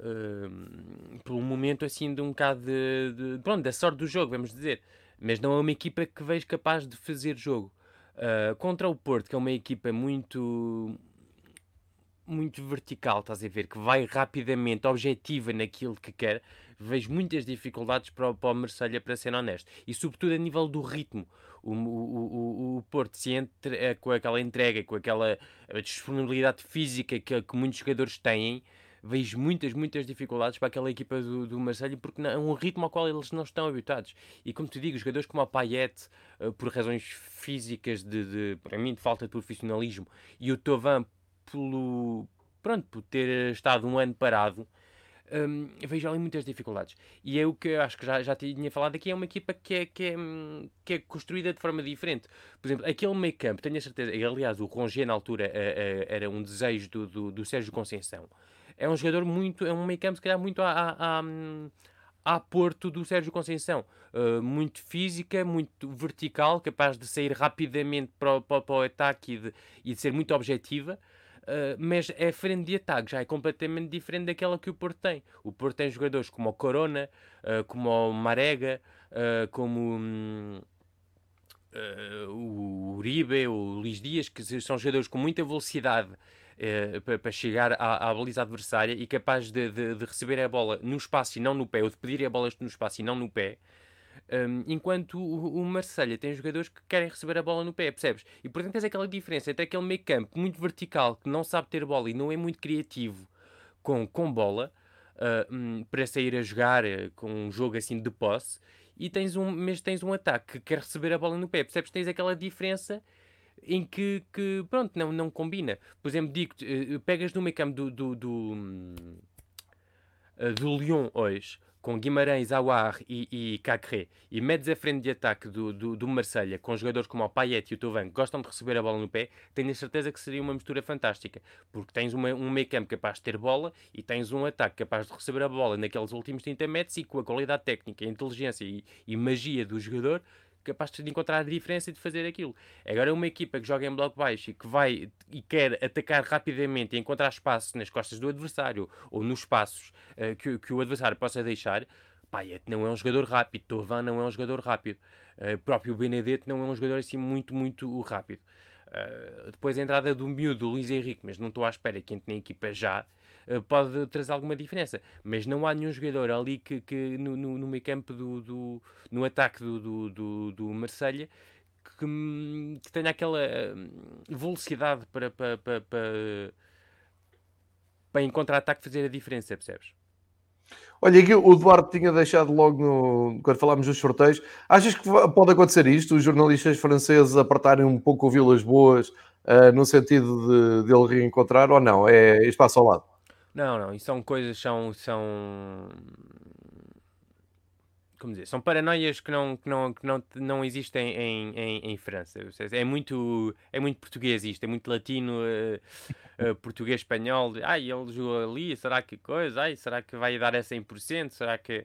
uh, por um momento assim de um bocado de, de, pronto, da sorte do jogo, vamos dizer. Mas não é uma equipa que vejo capaz de fazer jogo. Uh, contra o Porto, que é uma equipa muito muito vertical, estás a ver, que vai rapidamente, objetiva naquilo que quer, vejo muitas dificuldades para, para o Marselha, para ser honesto. E sobretudo a nível do ritmo. O, o, o, o Porto se entre, eh, com aquela entrega, com aquela disponibilidade física que, que muitos jogadores têm, vejo muitas, muitas dificuldades para aquela equipa do, do Marseille porque é um ritmo ao qual eles não estão habituados. E como te digo, jogadores como o Payet, uh, por razões físicas, de, de, para mim, de falta de profissionalismo, e o Tovan, pelo, pronto, por ter estado um ano parado, um, vejo ali muitas dificuldades. E é o que eu acho que já, já tinha falado aqui, é uma equipa que é, que, é, que é construída de forma diferente. Por exemplo, aquele meio campo, tenho a certeza, aliás o Rongier na altura uh, uh, era um desejo do, do, do Sérgio Conceição é um jogador muito, é um meio campo se calhar muito a, a, a, a Porto do Sérgio Conceição. Uh, muito física, muito vertical, capaz de sair rapidamente para o, para, para o ataque e de, e de ser muito objetiva. Uh, mas é frente de ataque, já é completamente diferente daquela que o Porto tem. O Porto tem jogadores como o Corona, uh, como o Marega, como um, o Uribe, o Luís Dias, que são jogadores com muita velocidade para, chegar à, à, baliza adversária e capaz de, de, de, receber a bola no espaço e não no pé, ou de pedir a bola no espaço e não no pé. Um, enquanto o, o Marselha tem jogadores que querem receber a bola no pé, percebes? E portanto tens aquela diferença entre aquele meio campo muito vertical que não sabe ter bola e não é muito criativo com, com bola uh, um, para sair a jogar uh, com um jogo assim de posse e tens um, mas tens um ataque que quer receber a bola no pé, percebes? Tens aquela diferença em que, que pronto, não, não combina. Por exemplo, digo uh, pegas no meio campo do, do, do, uh, do Lyon hoje com Guimarães, Aouar e, e Cacré e metes a frente de ataque do, do, do Marselha com jogadores como o Payet e o Tovan que gostam de receber a bola no pé, tenho a certeza que seria uma mistura fantástica, porque tens uma, um meio campo capaz de ter bola e tens um ataque capaz de receber a bola naqueles últimos 30 metros e com a qualidade técnica, a inteligência e, e magia do jogador capaz de encontrar a diferença e de fazer aquilo. Agora, uma equipa que joga em bloco baixo e que vai e quer atacar rapidamente e encontrar espaço nas costas do adversário ou nos espaços uh, que, que, o adversário possa deixar, Payet não é um jogador rápido, Tovan não é um jogador rápido, uh, próprio Benedetto não é um jogador assim muito, muito rápido. Uh, depois a entrada do miúdo, do Luís Henrique, mas não estou à espera que entre na equipa já, pode trazer alguma diferença. Mas não há nenhum jogador ali que, que no, no, no meio campo, do, do, no ataque do, do, do, do Marselha que, que, tenha aquela velocidade para, para, para, para, para contra-ataque fazer a diferença, percebes? Olha, aqui o Duarte tinha deixado logo no, quando falámos dos sorteios. Achas que pode acontecer isto? Os jornalistas franceses apertarem um pouco o Vilas Boas uh, no sentido de, de ele reencontrar ou não? É espaço ao lado? Não, não. E são coisas, são, são como dizer, são paranoias que não, que não, que não, não existem em, em, em França. É muito, é muito português isto, é muito latino, uh, uh, português, espanhol. Ai, ele jogou ali, será que coisa? Ai, será que vai dar a 100%? Será que...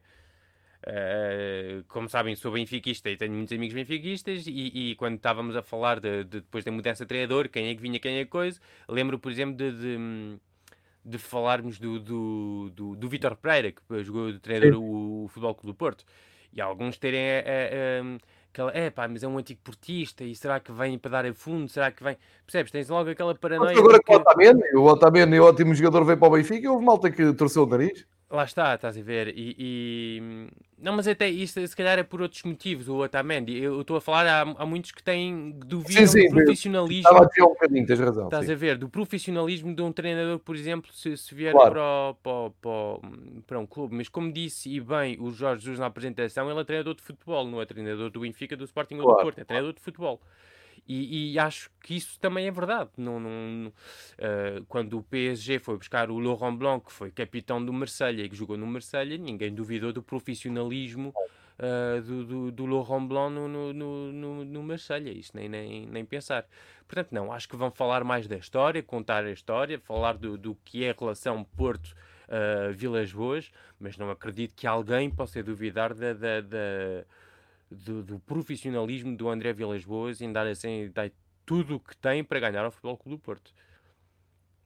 Uh, como sabem, sou benfiquista e tenho muitos amigos benfiquistas e, e quando estávamos a falar de, de, depois da mudança de treinador, quem é que vinha, quem é que coisa, lembro, por exemplo, de, de de falarmos do, do, do, do Vitor Pereira, que jogou de treinador o, o Futebol Clube do Porto, e alguns terem a, a, a, aquela, é pá, mas é um antigo portista, e será que vem para dar a fundo? Será que vem? Percebes? Tens logo aquela paranoia. Mas agora que... o Otamendi, o Otamendi, ótimo jogador, veio para o Benfica, houve malta que torceu o nariz. Lá está, estás a ver. E, e, Não, mas até isto se calhar é por outros motivos, o Otamendi. Eu estou a falar, há, há muitos que têm dúvida do profissionalismo. Estava a um bocadinho, tens razão. Estás sim. a ver, do profissionalismo de um treinador, por exemplo, se, se vier claro. para, para, para, para, um clube. Mas como disse e bem o Jorge Jesus na apresentação, ele é treinador de futebol, não é treinador do Benfica, do Sporting claro. ou do Porto, é treinador de futebol. E, e, acho que isso também é verdade. Não, não, uh, quando o PSG foi buscar o Laurent Blanc, que foi capitão do Marselha e que jogou no Marselha, ninguém duvidou do profissionalismo uh, do, do, do, Laurent Blanc no, no, no, no Marselha. Isso nem, nem, nem pensar. Portanto, não, acho que vão falar mais da história, contar a história, falar do, do que é a relação Porto. Uh, Vilas Boas, mas não acredito que alguém possa duvidar da, da, da do, do, profissionalismo do André Vilas Boas em dar, assim, dar tudo o que tem para ganhar ao Futebol Clube do Porto.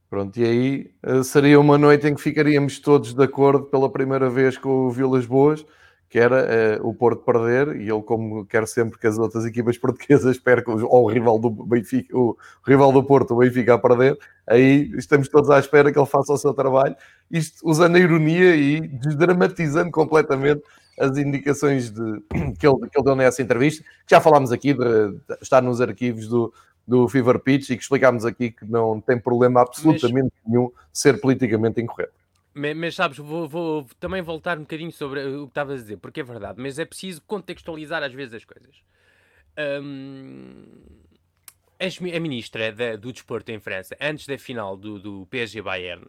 Pronto, e aí uh, seria uma noite em que ficaríamos todos de acordo pela primeira vez com o Vilas Boas, que era uh, o Porto perder, e ele, como quer sempre que as outras equipas portuguesas percam, ou o rival do Benfica, o rival do Porto, o Benfica a perder, aí estamos todos à espera que ele faça o seu trabalho, isto usando a ironia e desdramatizando completamente as indicações de, que, ele, que ele deu nessa entrevista, que já falámos aqui, de, de estar nos arquivos do, do Fever Pitch e que explicámos aqui que não tem problema absolutamente mas, nenhum ser politicamente incorreto. Mas, mas sabes, vou, vou, também voltar um bocadinho sobre o que estavas a dizer, porque é verdade, mas é preciso contextualizar às vezes as coisas. Hum, a ministra da, do Desporto em França, antes da final do, do PSG Bayern,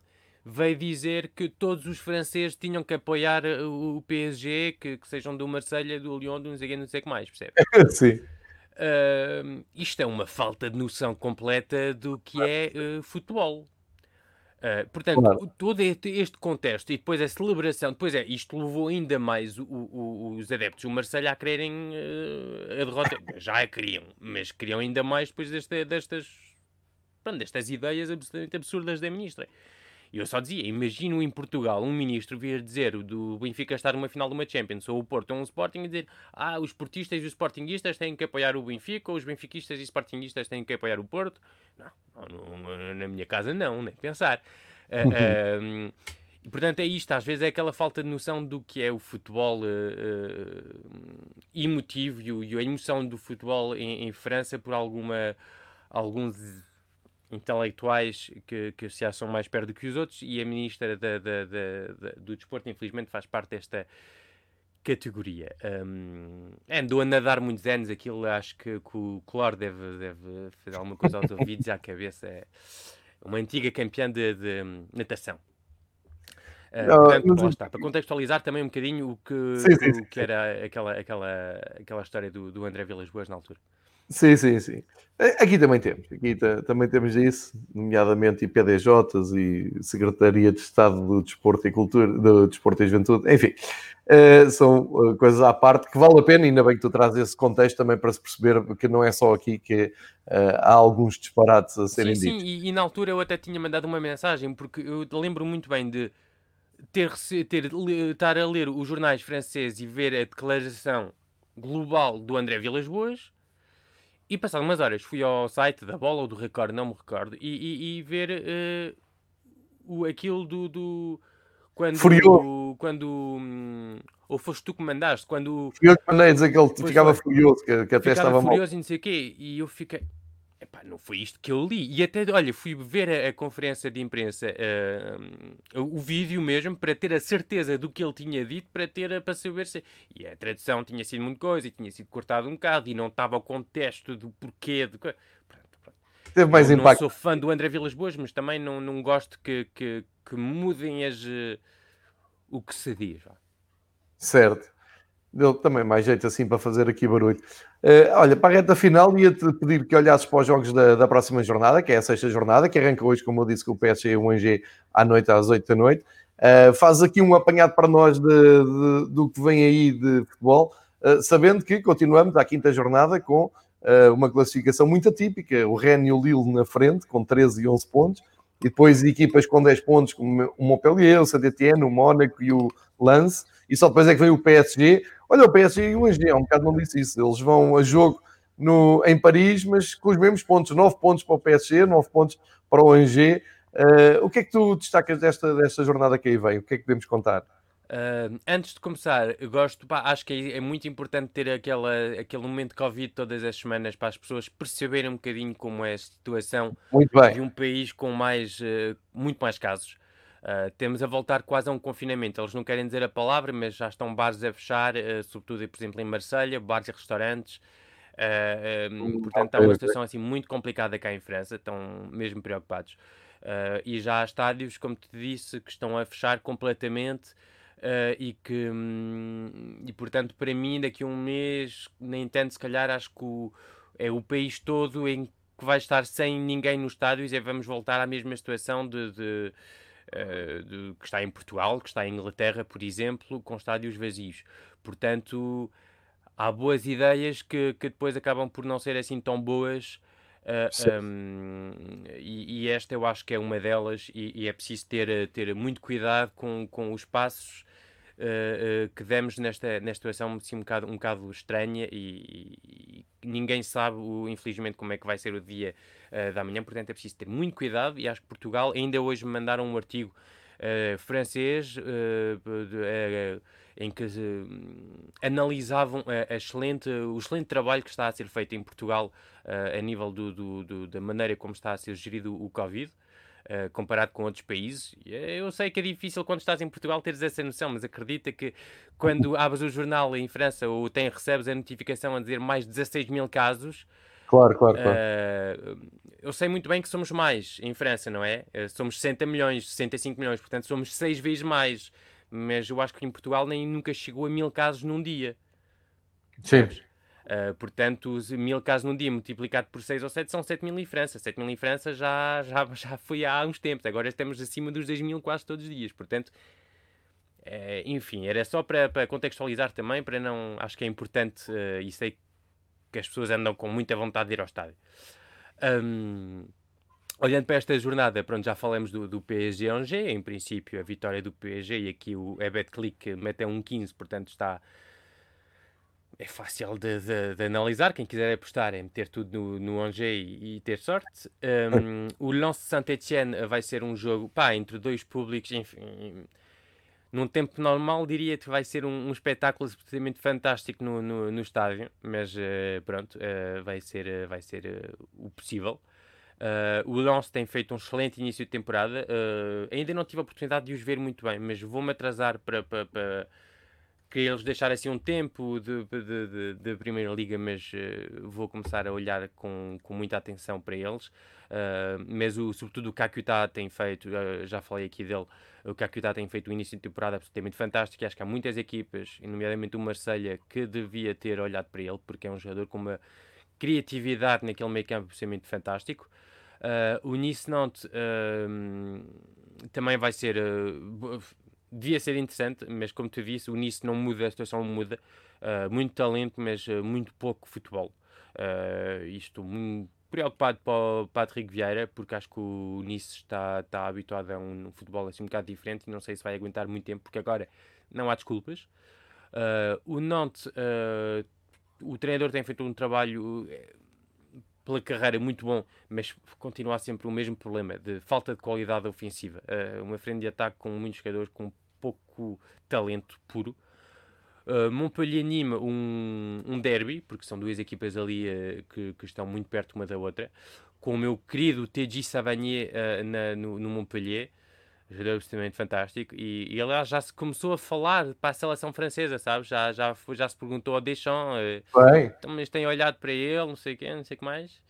veio dizer que todos os franceses tinham que apoiar uh, o PSG, que, que sejam do Marselha, do Lyon, do não sei, não sei o que mais, percebe? Sim. Uh, isto é uma falta de noção completa do que é uh, futebol. Uh, portanto, claro. todo este contexto e depois a celebração, depois é, isto levou ainda mais o, o, os adeptos do Marselha a quererem uh, a derrota. Já a queriam, mas queriam ainda mais depois desta, destas, pronto, destas ideias absolutamente absurdas da ministra. E eu só dizia, imagino em Portugal um ministro vir dizer do Benfica estar numa final de uma Champions ou o Porto ou um Sporting e dizer ah, os portistas e os Sportingistas têm que apoiar o Benfica ou os Benfiquistas e Sportingistas têm que apoiar o Porto. Não, não, na minha casa não, nem pensar. Uh, uh, portanto, é isto. Às vezes é aquela falta de noção do que é o futebol uh, uh, emotivo e, e, a emoção do futebol em, em, França por alguma, alguns intelectuais que, que se acham mais perto do que os outros. E a ministra da, da, da, do Desporto, infelizmente, faz parte desta categoria. Um, andou a nadar muitos anos, aquilo acho que, que o Clor deve, deve fazer alguma coisa aos ouvidos e à cabeça. É uma antiga campeã de, de natação. Uh, não, portanto, mas... está, para contextualizar também um bocadinho o que, sim, sim, sim, que era aquela, aquela, aquela história do, do André Vilas Boas na altura. Sim, sim, sim. Aqui também temos, aqui também temos isso, nomeadamente IPDJs e Secretaria de Estado do Desporto e Cultura, do Desporto e Juventude, enfim, uh, são uh, coisas à parte que vale a pena, ainda bem que tu trazes esse contexto também para se perceber que não é só aqui que uh, há alguns disparates a serem sim, ditos. Sim, e, e, na altura eu até tinha mandado uma mensagem, porque eu lembro muito bem de ter, ter, estar a ler os jornais franceses e ver a declaração global do André Vilas Boas e passado umas horas fui ao site da bola ou do Record, não me recordo, e, e, e ver uh, o, aquilo do. do quando. Furioso. Quando. Hum, ou foste tu que mandaste? Quando. Eu que mandei dizer que ele ficava furioso, que, que até estava furioso mal. e não sei o quê, e eu fiquei. Epá, não foi isto que eu li. E até, olha, fui ver a, a conferência de imprensa, uh, o vídeo mesmo, para ter a certeza do que ele tinha dito, para ter para saber se. E a tradução tinha sido muita coisa, e tinha sido cortado um bocado, e não estava ao contexto do porquê. De... Pronto, pronto. Teve mais eu impacto. Não sou fã do André Vilas Boas, mas também não, não gosto que, que, que mudem as, uh, o que se diz. Certo. Deu também mais jeito assim para fazer aqui barulho. Uh, olha, para a reta final, ia-te pedir que olhasses para os jogos da, da, próxima jornada, que é a sexta jornada, que arranca hoje, como eu disse, com o PSG e o Angers à noite, às 8 da noite. Uh, faz aqui um apanhado para nós de, de, do que vem aí de futebol, uh, sabendo que continuamos à quinta jornada com uma classificação muito atípica. O Rennes e o Lille na frente, com 13 e 11 pontos, e depois equipas com 10 pontos, como o Montpellier, o Saint-Etienne, o Mónaco e o Lance, e só depois é que vem o PSG Olha, o PSG e o Angers, um bocado não disse isso. Eles vão a jogo no, em Paris, mas com os mesmos pontos. 9 pontos para o PSG, 9 pontos para o Angers. Uh, o que é que tu destacas desta, desta jornada que aí vem? O que é que podemos contar? Uh, antes de começar, gosto, pá, acho que é, é, muito importante ter aquela, aquele momento de Covid todas as semanas para as pessoas perceberem um bocadinho como é a situação de um país com mais, uh, muito mais casos. Uh, temos a voltar quase a um confinamento. Eles não querem dizer a palavra, mas já estão bares a fechar, uh, sobretudo, por exemplo, em Marselha, bares e restaurantes. Uh, portanto, está uma situação assim muito complicada cá em França, estão mesmo preocupados. e já há estádios, como te disse, que estão a fechar completamente. e que, um, e portanto, para mim, daqui a um mês, nem tanto, se calhar, acho que o, é o país todo em que vai estar sem ninguém nos estádios e vamos voltar à mesma situação de, de uh, de, que está em Portugal, que está em Inglaterra, por exemplo, com estádios vazios. Portanto, há boas ideias que, que depois acabam por não ser assim tão boas. Uh, eh, um, e, e, esta eu acho que é uma delas, e, e, é preciso ter, ter muito cuidado com, com os passos uh, uh, que demos nesta, nesta situação assim, um, bocado, um bocado estranha e, ninguém sabe, infelizmente, como é que vai ser o dia uh, da manhã, portanto é preciso ter muito cuidado e acho que Portugal, ainda hoje me mandaram um artigo francês em que analisavam a, a excelente, o excelente trabalho que está a ser feito em Portugal a nível do, do, do, da maneira como está a ser gerido o Covid. Uh, comparado com outros países. Eu sei que é difícil quando estás em Portugal teres essa noção, mas acredita que quando abres o jornal em França ou tem, recebes a notificação a dizer mais de 16 mil casos. Claro, claro, claro. Uh, eu sei muito bem que somos mais em França, não é? Uh, somos 60 milhões, 65 milhões, portanto somos 6 vezes mais. Mas eu acho que em Portugal nem nunca chegou a mil casos num dia. Sim. Sabes? Uh, portanto, mil casos num dia multiplicado por 6 ou 7 são 7 mil em França. 7 mil em França já, já, já foi há uns tempos. Agora estamos acima dos 2 mil quase todos os dias. Portanto, é, enfim, era só para, para, contextualizar também, para não. Acho que é importante uh, e sei que as pessoas andam com muita vontade de ir ao estádio. Um, olhando para esta jornada, pronto, já falamos do, do PSG Angers, em princípio a vitória do PSG e aqui o Ebet Click mete um 15, portanto está é fácil de, de, de, analisar. Quem quiser apostar é meter tudo no, no Angers e, e, ter sorte. Um, o Lance Saint-Etienne vai ser um jogo pá, entre dois públicos, enfim. Num tempo normal, diria que vai ser um, um espetáculo absolutamente fantástico no, no, no estádio, mas uh, pronto, uh, vai ser, uh, vai ser o possível. o Lance tem feito um excelente início de temporada. ainda não tive a oportunidade de os ver muito bem, mas vou-me atrasar para, para, para queria eles deixar assim um tempo de, de, de, de Primeira Liga, mas uh, vou começar a olhar com, com muita atenção para eles. Uh, mas o, sobretudo o Kakuta tem feito, uh, já falei aqui dele, o Kakuta tem feito um início de temporada absolutamente fantástico e acho que há muitas equipas, nomeadamente o Marselha, que devia ter olhado para ele, porque é um jogador com uma criatividade naquele meio campo absolutamente fantástico. o Nice Nantes também vai ser devia ser interessante, mas como tu disse, o Nice não muda, a situação muda. Uh, muito talento, mas uh, muito pouco futebol. Uh, muito preocupado para o Patrick Vieira, porque acho que o Nice está, está habituado a um, futebol assim um bocado diferente e não sei se vai aguentar muito tempo, porque agora não há desculpas. Uh, o Nantes, o treinador tem feito um trabalho pela carreira muito bom, mas continua sempre o mesmo problema de falta de qualidade ofensiva. Uh, uma frente de ataque com muitos jogadores com pouco talento puro. Uh, Montpellier anima um, um derby, porque são duas equipas ali uh, que, que, estão muito perto uma da outra, com o meu querido TJ Savanier no, no Montpellier, jogador absolutamente fantástico. E, e aliás, já se começou a falar para a seleção francesa, sabes? Já, já, já se perguntou ao Deschamps, uh, então, mas tem olhado para ele, não sei o quê, não sei o que mais.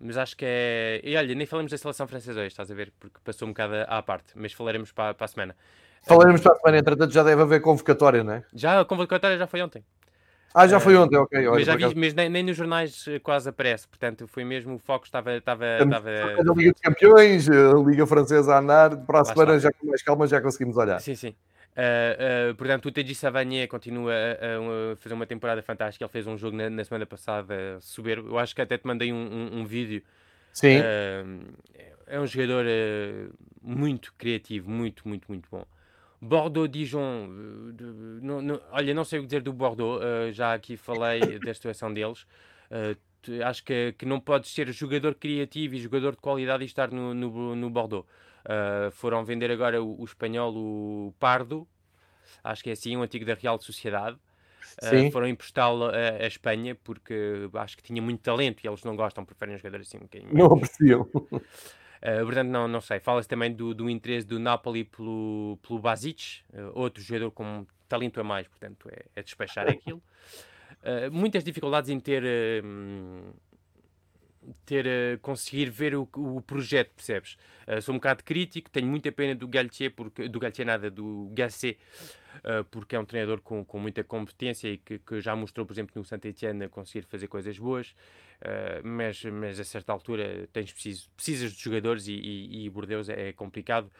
Mas acho que é. E olha, nem falamos da seleção francesa hoje, estás a ver? Porque passou um bocado à parte, mas falaremos para, para a semana. Falaremos para a semana, entretanto já deve haver convocatória, não é? Já, a convocatória já foi ontem. Ah, já foi ontem, ok. Olha, mas, já vi, mas nem, nem, nos jornais eh, quase aparece, portanto foi mesmo o foco estava. estava, estava... A Liga dos Campeões, a Liga Francesa a andar, para a semana já com mais calma já conseguimos olhar. Sim, sim. Uh, uh, portanto, o Teji Savanier continua a, a, fazer uma temporada fantástica. Ele fez um jogo na, na semana passada soberbo. Eu acho que até te mandei um, um, um vídeo. Sim. Uh, é um jogador muito criativo, muito, muito, muito bom. Bordeaux-Dijon, uh, olha, não sei o que dizer do Bordeaux, uh, já aqui falei da situação deles. Uh, acho que, que não podes ser jogador criativo e jogador de qualidade e estar no, no, no Bordeaux. foram vender agora o, o, espanhol, o Pardo, acho que é assim, um antigo da Real Sociedade. foram emprestá-lo a, a, Espanha porque acho que tinha muito talento e eles não gostam, preferem um jogador assim um bocadinho. Não apreciam. Uh, portanto, não, não sei. Fala-se também do, do interesse do Napoli pelo, pelo Basic, uh, outro jogador com talento a mais, portanto, é, é despachar aquilo. Uh, muitas dificuldades em ter. ter conseguir ver o, o projeto, percebes? sou um bocado crítico, tenho muita pena do Galtier, porque, do Galtier nada, do Gasset, eh, porque é um treinador com, com muita competência e que, que já mostrou, por exemplo, no Santa Etienne conseguir fazer coisas boas, uh, mas, mas a certa altura tens preciso, precisas de jogadores e, e, e Bordeus é complicado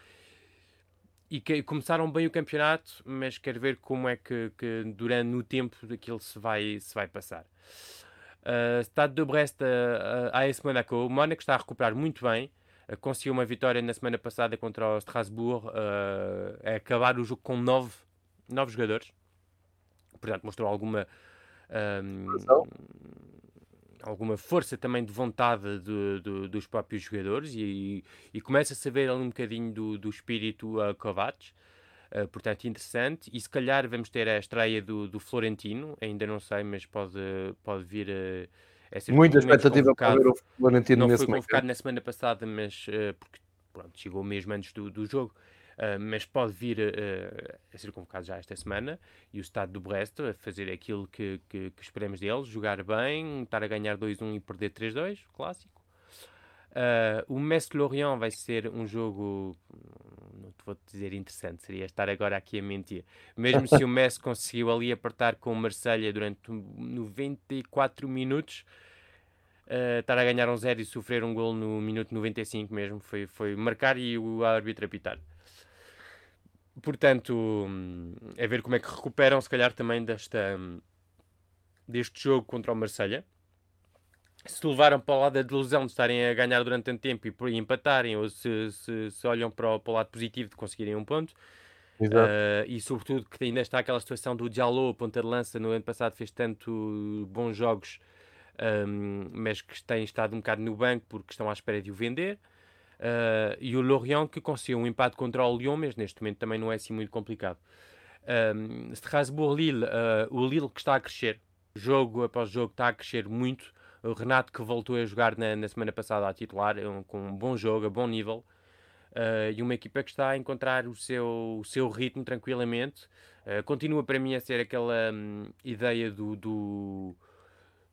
e que, começaram bem o campeonato, mas quero ver como é que, que durante o tempo daquilo se vai, se vai passar. Eh, uh, Estado de Brest uh, uh, AS Monaco. O Mónaco está a recuperar muito bem. Uh, conseguiu uma vitória na semana passada contra o Strasbourg. Uh, a acabar o jogo com 9 novos jogadores. Portanto, mostrou alguma. Um, alguma força também de vontade dos próprios jogadores e, e começa-se a ver ali um bocadinho do, do espírito a uh, Kovács. Uh, ah, portanto, interessante. E se calhar vamos ter a estreia do, do Florentino, ainda não sei, mas pode, pode vir a. a ser Muita expectativa para ver o Florentino não nesse foi convocado momento. na semana passada, mas uh, porque pronto, chegou mesmo antes do, do jogo Uh, mas pode vir uh, a ser convocado já esta semana e o estado do Brest a fazer aquilo que, que, que esperamos dele, jogar bem, estar a ganhar 2-1 e perder 3-2, clássico. Uh, o Metz-Lorient vai ser um jogo, não te vou dizer interessante, seria estar agora aqui a mentir. Mesmo se o Messi conseguiu ali apertar com o Marselha durante 94 minutos, uh, estar a ganhar um zero e sofrer um gol no minuto 95 mesmo, foi, foi marcar e o árbitro apitar. Portanto, é ver como é que recuperam, se calhar, também desta, deste jogo contra o Marselha. Se levaram para o lado da delusão de estarem a ganhar durante tanto tempo e por empatarem, ou se, se, se olham para o, para o, lado positivo de conseguirem um ponto. Uh, e sobretudo que ainda está aquela situação do Diallo, ponta de lança, no ano passado fez tanto bons jogos, um, mas que tem estado um bocado no banco porque estão à espera de o vender. Uh, e o Lorient que conseguiu um empate contra o Lyon, mas neste momento também não é assim muito complicado. Um, Strasbourg-Lille, uh, o Lille que está a crescer, jogo após jogo está a crescer muito. O Renato que voltou a jogar na, na semana passada a titular, um, com um bom jogo, a bom nível. Uh, e uma equipa que está a encontrar o seu, o seu ritmo tranquilamente. Continua para mim a ser aquela um, ideia do, do,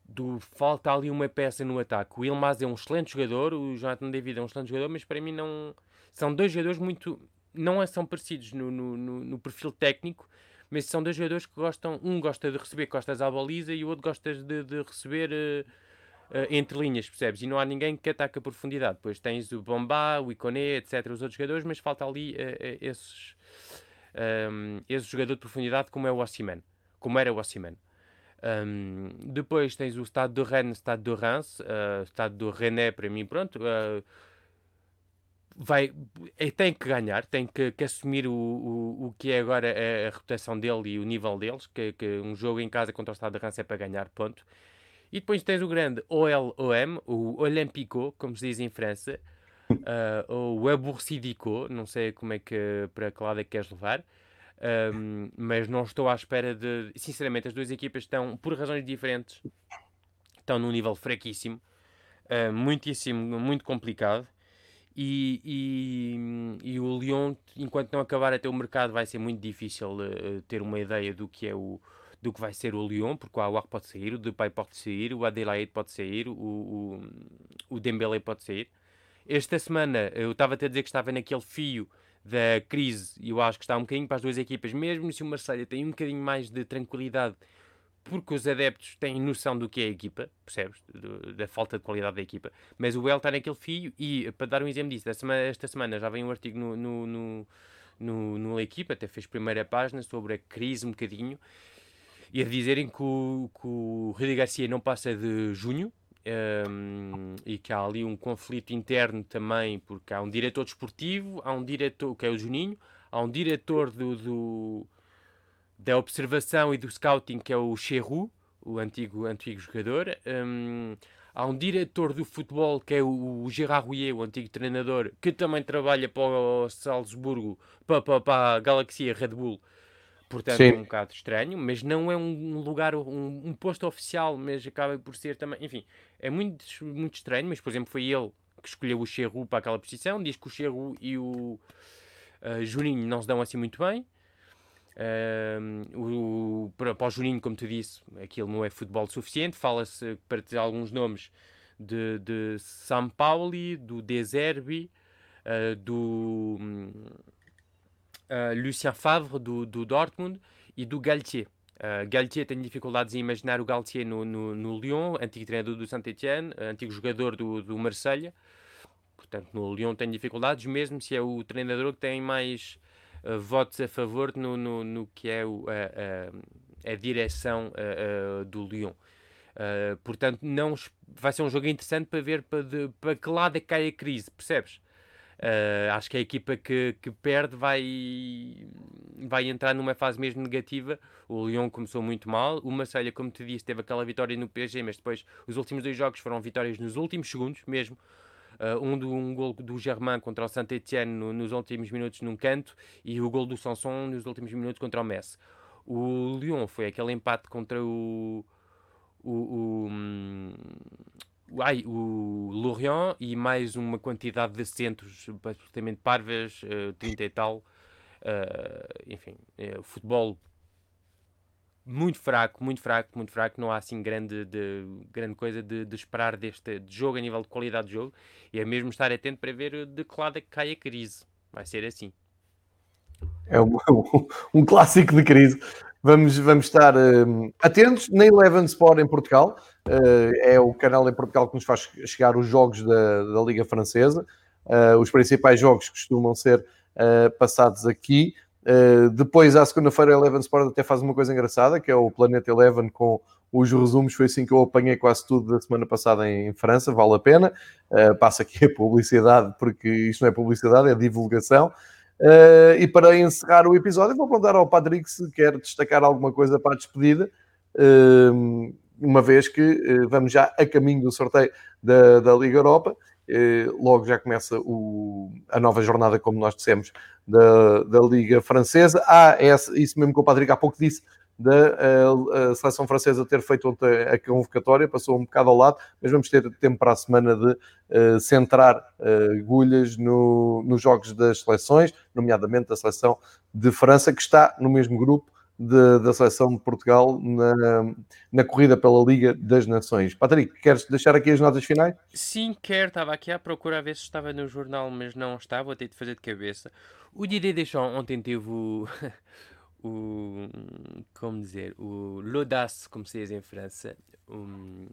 do, falta ali uma peça no ataque. O Ilmaz é um excelente jogador, o Jonathan David é um excelente jogador, mas para mim não são dois jogadores muito não é, são parecidos no, no, no, no perfil técnico, mas são dois jogadores que gostam, um gosta de receber costas à baliza e o outro gosta de, de receber uh, uh, entre linhas, percebes? E não há ninguém que ataque a profundidade. Depois tens o Bomba, o Iconé, etc., os outros jogadores, mas falta ali uh, esses, um, esse jogador de profundidade como é o Ossiman, como era o Ossiman. Um, depois tens o Stade de Rennes, Stade de Reims, uh, Stade de Rennes para mim, pronto, uh, vai, é, tem que ganhar, tem que, que assumir o, o, o, que é agora a, a, reputação dele e o nível deles, que, que um jogo em casa contra o Stade de Reims é para ganhar, ponto. E depois tens o grande OLOM, o Olympico, como se diz em França, uh, ou o Abursidico, não sei como é que, para que lado é que queres levar, um, mas não estou à espera de. Sinceramente, as duas equipas estão, por razões diferentes, estão num nível fraquíssimo, uh, muitíssimo, muito complicado. E, e, e, o Lyon, enquanto não acabar até o mercado, vai ser muito difícil uh, ter uma ideia do que é o, do que vai ser o Lyon, porque o Awar pode sair, o Depay pode sair, o Adelaide pode sair, o, o, o Dembélé pode sair. Esta semana eu estava a dizer que estava naquele fio da crise eu acho que está um bocadinho para as duas equipas, mesmo se o Marseille tem um bocadinho mais de tranquilidade porque os adeptos têm noção do que é a equipa, percebes? Do, da falta de qualidade da equipa. Mas o El está naquele fio e, para dar um exemplo disso, semana, esta semana já vem um artigo no, no, no, no, no Equipa, até fez primeira página sobre a crise um bocadinho e a dizerem que o, que o Rui Garcia não passa de junho um, e que há ali um conflito interno também, porque há um diretor desportivo, há um diretor, que é o Juninho, há um diretor do, do da observação e do scouting, que é o Cherru, o antigo, antigo jogador. Um, há um diretor do futebol, que é o, o Gerard Rouillet, o antigo treinador, que também trabalha para o Salzburgo, para, para, para a Galaxia Red Bull Portanto, Sim. é um bocado estranho, mas não é um lugar, um, um, posto oficial, mas acaba por ser também. Enfim, é muito, muito estranho. Mas, por exemplo, foi ele que escolheu o Cherru para aquela posição. Diz que o Cherru e o uh, Juninho não se dão assim muito bem. Uh, o, para, para o Juninho, como tu disse, aquilo não é futebol suficiente. Fala-se, para dizer alguns nomes, de, de São Paulo, do Deserbi, uh, do. Um, uh, Lucien Favre do, do, Dortmund e do Galtier. Uh, Galtier tem dificuldades em imaginar o Galtier no, no, no Lyon, antigo treinador do Saint-Etienne, antigo jogador do, do Marselha. Portanto, no Lyon tem dificuldades, mesmo se é o treinador que tem mais uh, votos a favor no, no, no que é o, a, a, direção do Lyon. portanto, não, vai ser um jogo interessante para ver para, de, para que lado é que cai a crise, percebes? Uh, acho que a equipa que, que perde vai, vai entrar numa fase mesmo negativa. O Lyon começou muito mal. O Marselha como te disse, teve aquela vitória no PSG, mas depois os últimos dois jogos foram vitórias nos últimos segundos mesmo. Uh, um, do, um gol do Germain contra o Saint-Etienne no, nos últimos minutos num canto e o gol do Sanson nos últimos minutos contra o Messi. O Lyon foi aquele empate contra o, o, o, hum, ai, o Lorient e mais uma quantidade de centros absolutamente parvas, uh, 30 e tal. Uh, enfim, uh, futebol muito fraco, muito fraco, muito fraco. Não há assim grande, de, grande coisa de, de esperar deste de jogo a nível de qualidade de jogo. E é mesmo estar atento para ver de que lado é que cai a crise. Vai ser assim. É um, um clássico de crise. Vamos, vamos estar uh, atentos na Eleven Sport em Portugal. Uh, é o canal em Portugal que nos faz chegar os jogos da, da Liga Francesa. Uh, os principais jogos costumam ser uh, passados aqui. depois, à segunda-feira, a Eleven Sport até faz uma coisa engraçada, que é o Planeta Eleven com os resumos. Foi assim que eu apanhei quase tudo da semana passada em França, vale a pena. passa aqui a publicidade, porque isto não é publicidade, é divulgação. Uh, e para encerrar o episódio, vou perguntar ao Patrick se quer destacar alguma coisa para a despedida, uh, uma vez que uh, vamos já a caminho do sorteio da, da Liga Europa. logo já começa o, a nova jornada, como nós dissemos, da, da Liga Francesa. Ah, é isso mesmo que o Patrick há pouco disse da a seleção francesa ter feito ontem a convocatória, passou um bocado ao lado, mas vamos ter tempo para a semana de uh, centrar uh, agulhas no, nos jogos das seleções, nomeadamente da seleção de França, que está no mesmo grupo de, da seleção de Portugal na, na corrida pela Liga das Nações. Patrick, queres deixar aqui as notas finais? Sim, quero. Estava aqui à procura a ver se estava no jornal, mas não estava. Vou ter de fazer de cabeça. O Didier Deschamps ontem teve o... o como dizer, o l'audace, como se diz em França, um,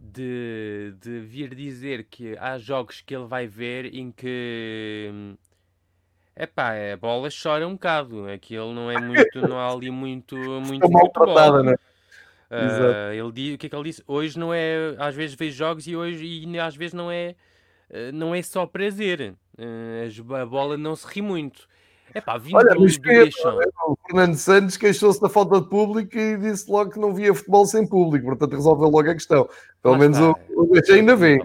de, de vir dizer que há jogos que ele vai ver em que Epá, a bola chora um bocado. Aquilo não é muito, não há ali muito, muito mal tratada, né? Uh, ele diz, o que é que ele disse? Hoje não é, às vezes vejo jogos e hoje e às vezes não é, uh, não é só prazer. Uh, a bola não se ri muito. É pá, vindo Olha, do, do O Fernando Santos queixou-se da falta de público e disse logo que não via futebol sem público, portanto resolveu logo a questão. Pelo menos o, o ainda vem.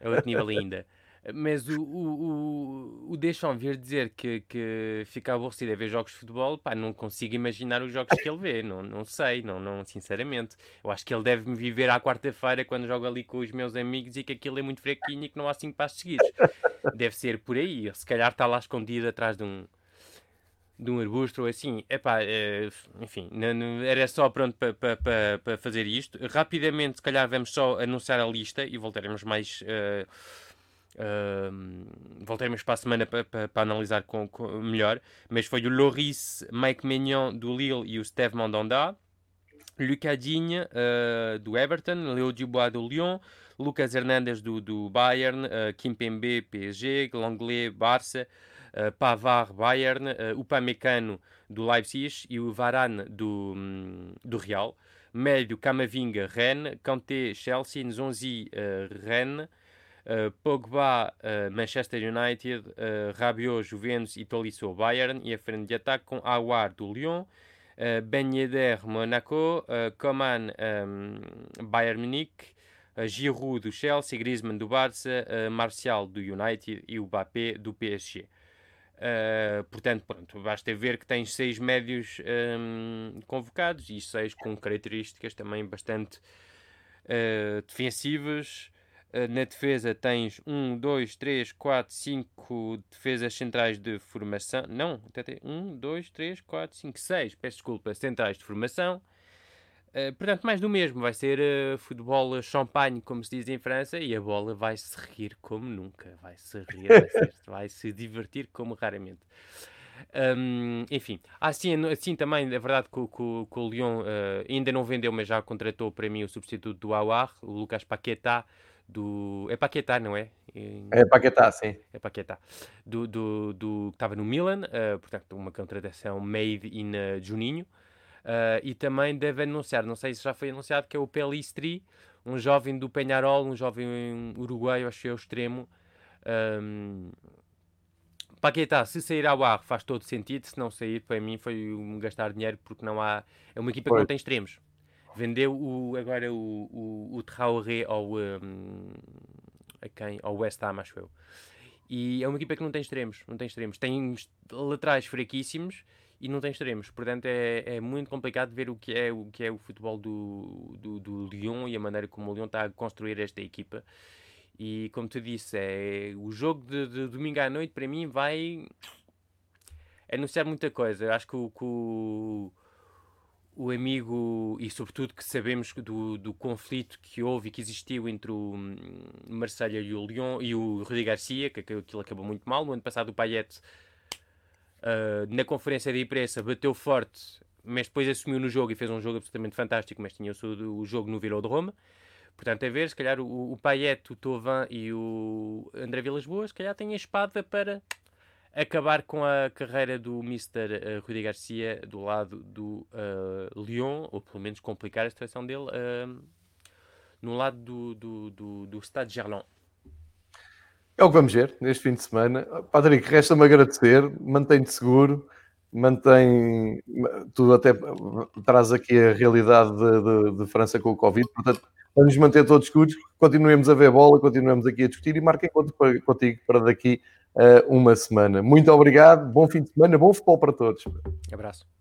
É outro nível ainda. Mas o, o, o, o Deschamps vir dizer que, que fica aborrecido a ver jogos de futebol, pá, não consigo imaginar os jogos que ele vê, não, não sei, não, não, sinceramente. Eu acho que ele deve me viver à quarta-feira quando jogo ali com os meus amigos e que aquilo é muito fraquinho e que não há cinco passos seguidos. Deve ser por aí, se calhar está lá escondido atrás de um, de um arbusto ou assim, epá, é, enfim, não, não, era só pronto para pa, pa, pa fazer isto. Rapidamente, se calhar, vamos só anunciar a lista e voltaremos mais. Uh, uh, voltaremos para a semana para pa, analisar com, com, melhor. Mas foi o Loris, Mike Mignon do Lille e o Steve Mandanda. Lucas Digne uh, do Everton, Leo Dubois do Lyon, Lucas Hernandes do, do Bayern, uh, Kimpembe PSG, Langlais Barça, Pavard Bayern, uh, Upamecano do Leipzig e o Varane do, um, do Real. Médio Camavinga Rennes, Kanté Chelsea, Nzonzi uh, Rennes, uh, Pogba Manchester United, Rabiot Juventus e Tolisso Bayern. E a frente de ataque com Aouar do Lyon, Ben Yedder Monaco, Coman um, Bayern Munich, uh, Giroud do Chelsea, Griezmann do Barça, Martial do United e o Mbappé do PSG. Uh, portanto, pronto, basta ver que tens seis médios um, convocados e seis com características também bastante uh, defensivas. Uh, na defesa tens um, dois, três, quatro, cinco defesas centrais de formação. Não, até tem um, dois, três, quatro, cinco, seis. Peço desculpa, centrais de formação. Uh, portanto, mais do mesmo. Vai ser uh, futebol champanhe, como se diz em França, e a bola vai se rir como nunca. Vai se rir, vai, ser, vai se divertir como raramente. Um, enfim, assim, assim também, é verdade que, que, que o Lyon uh, ainda não vendeu, mas já contratou para mim o substituto do Awar, o Lucas Paquetá, do... É Paquetá, não é? É Paquetá, sim. É Paquetá. Do, do, do... que estava no Milan, portanto, uma contratação made in Juninho. Uh, e também deve anunciar, não sei se já foi anunciado, que é o Pelistri, um jovem do Penharol, um jovem uruguaio, acho que é o extremo. Um, Paquetá, se sair ao ar faz todo sentido, se não sair, para mim foi um gastar dinheiro porque não há. É uma equipa que não tem extremos. Vendeu o, agora o, o, o Traoré ao, um, a quem? ao West Ham, acho eu. E é uma equipa que não tem extremos, não tem extremos. Tem laterais fraquíssimos e não tem extremos. Portanto, é, é muito complicado ver o que é o, que é o futebol do, do, do Lyon e a maneira como o Lyon está a construir esta equipa. E como tu disse, é, o jogo de, de domingo à noite para mim vai anunciar muita coisa. Eu acho que o, que o, o, amigo, e sobretudo que sabemos do, do conflito que houve e que existiu entre o Marselha e o Lyon e o Rudi Garcia, que aquilo acabou muito mal. No ano passado o Payet uh, na conferência de imprensa bateu forte, mas depois assumiu no jogo e fez um jogo absolutamente fantástico, mas tinha o, o jogo no Velodrome. Portanto, a ver, se calhar o, o Payet, o Tovan e o André Vilas Boas, se calhar têm a espada para acabar com a carreira do Mr. Uh, Rudi Garcia do lado do uh, Lyon, ou pelo menos complicar a situação dele uh, no lado do, do, do, do Stade Gerland. É o que vamos ver neste fim de semana. Patrick, resta-me agradecer, mantém-te seguro, mantém. Tu até traz aqui a realidade de, de, de França com o Covid, portanto, vamos manter todos seguros, continuemos a ver bola, continuemos aqui a discutir e marquem conto contigo para daqui a uma semana. Muito obrigado, bom fim de semana, bom futebol para todos. Abraço.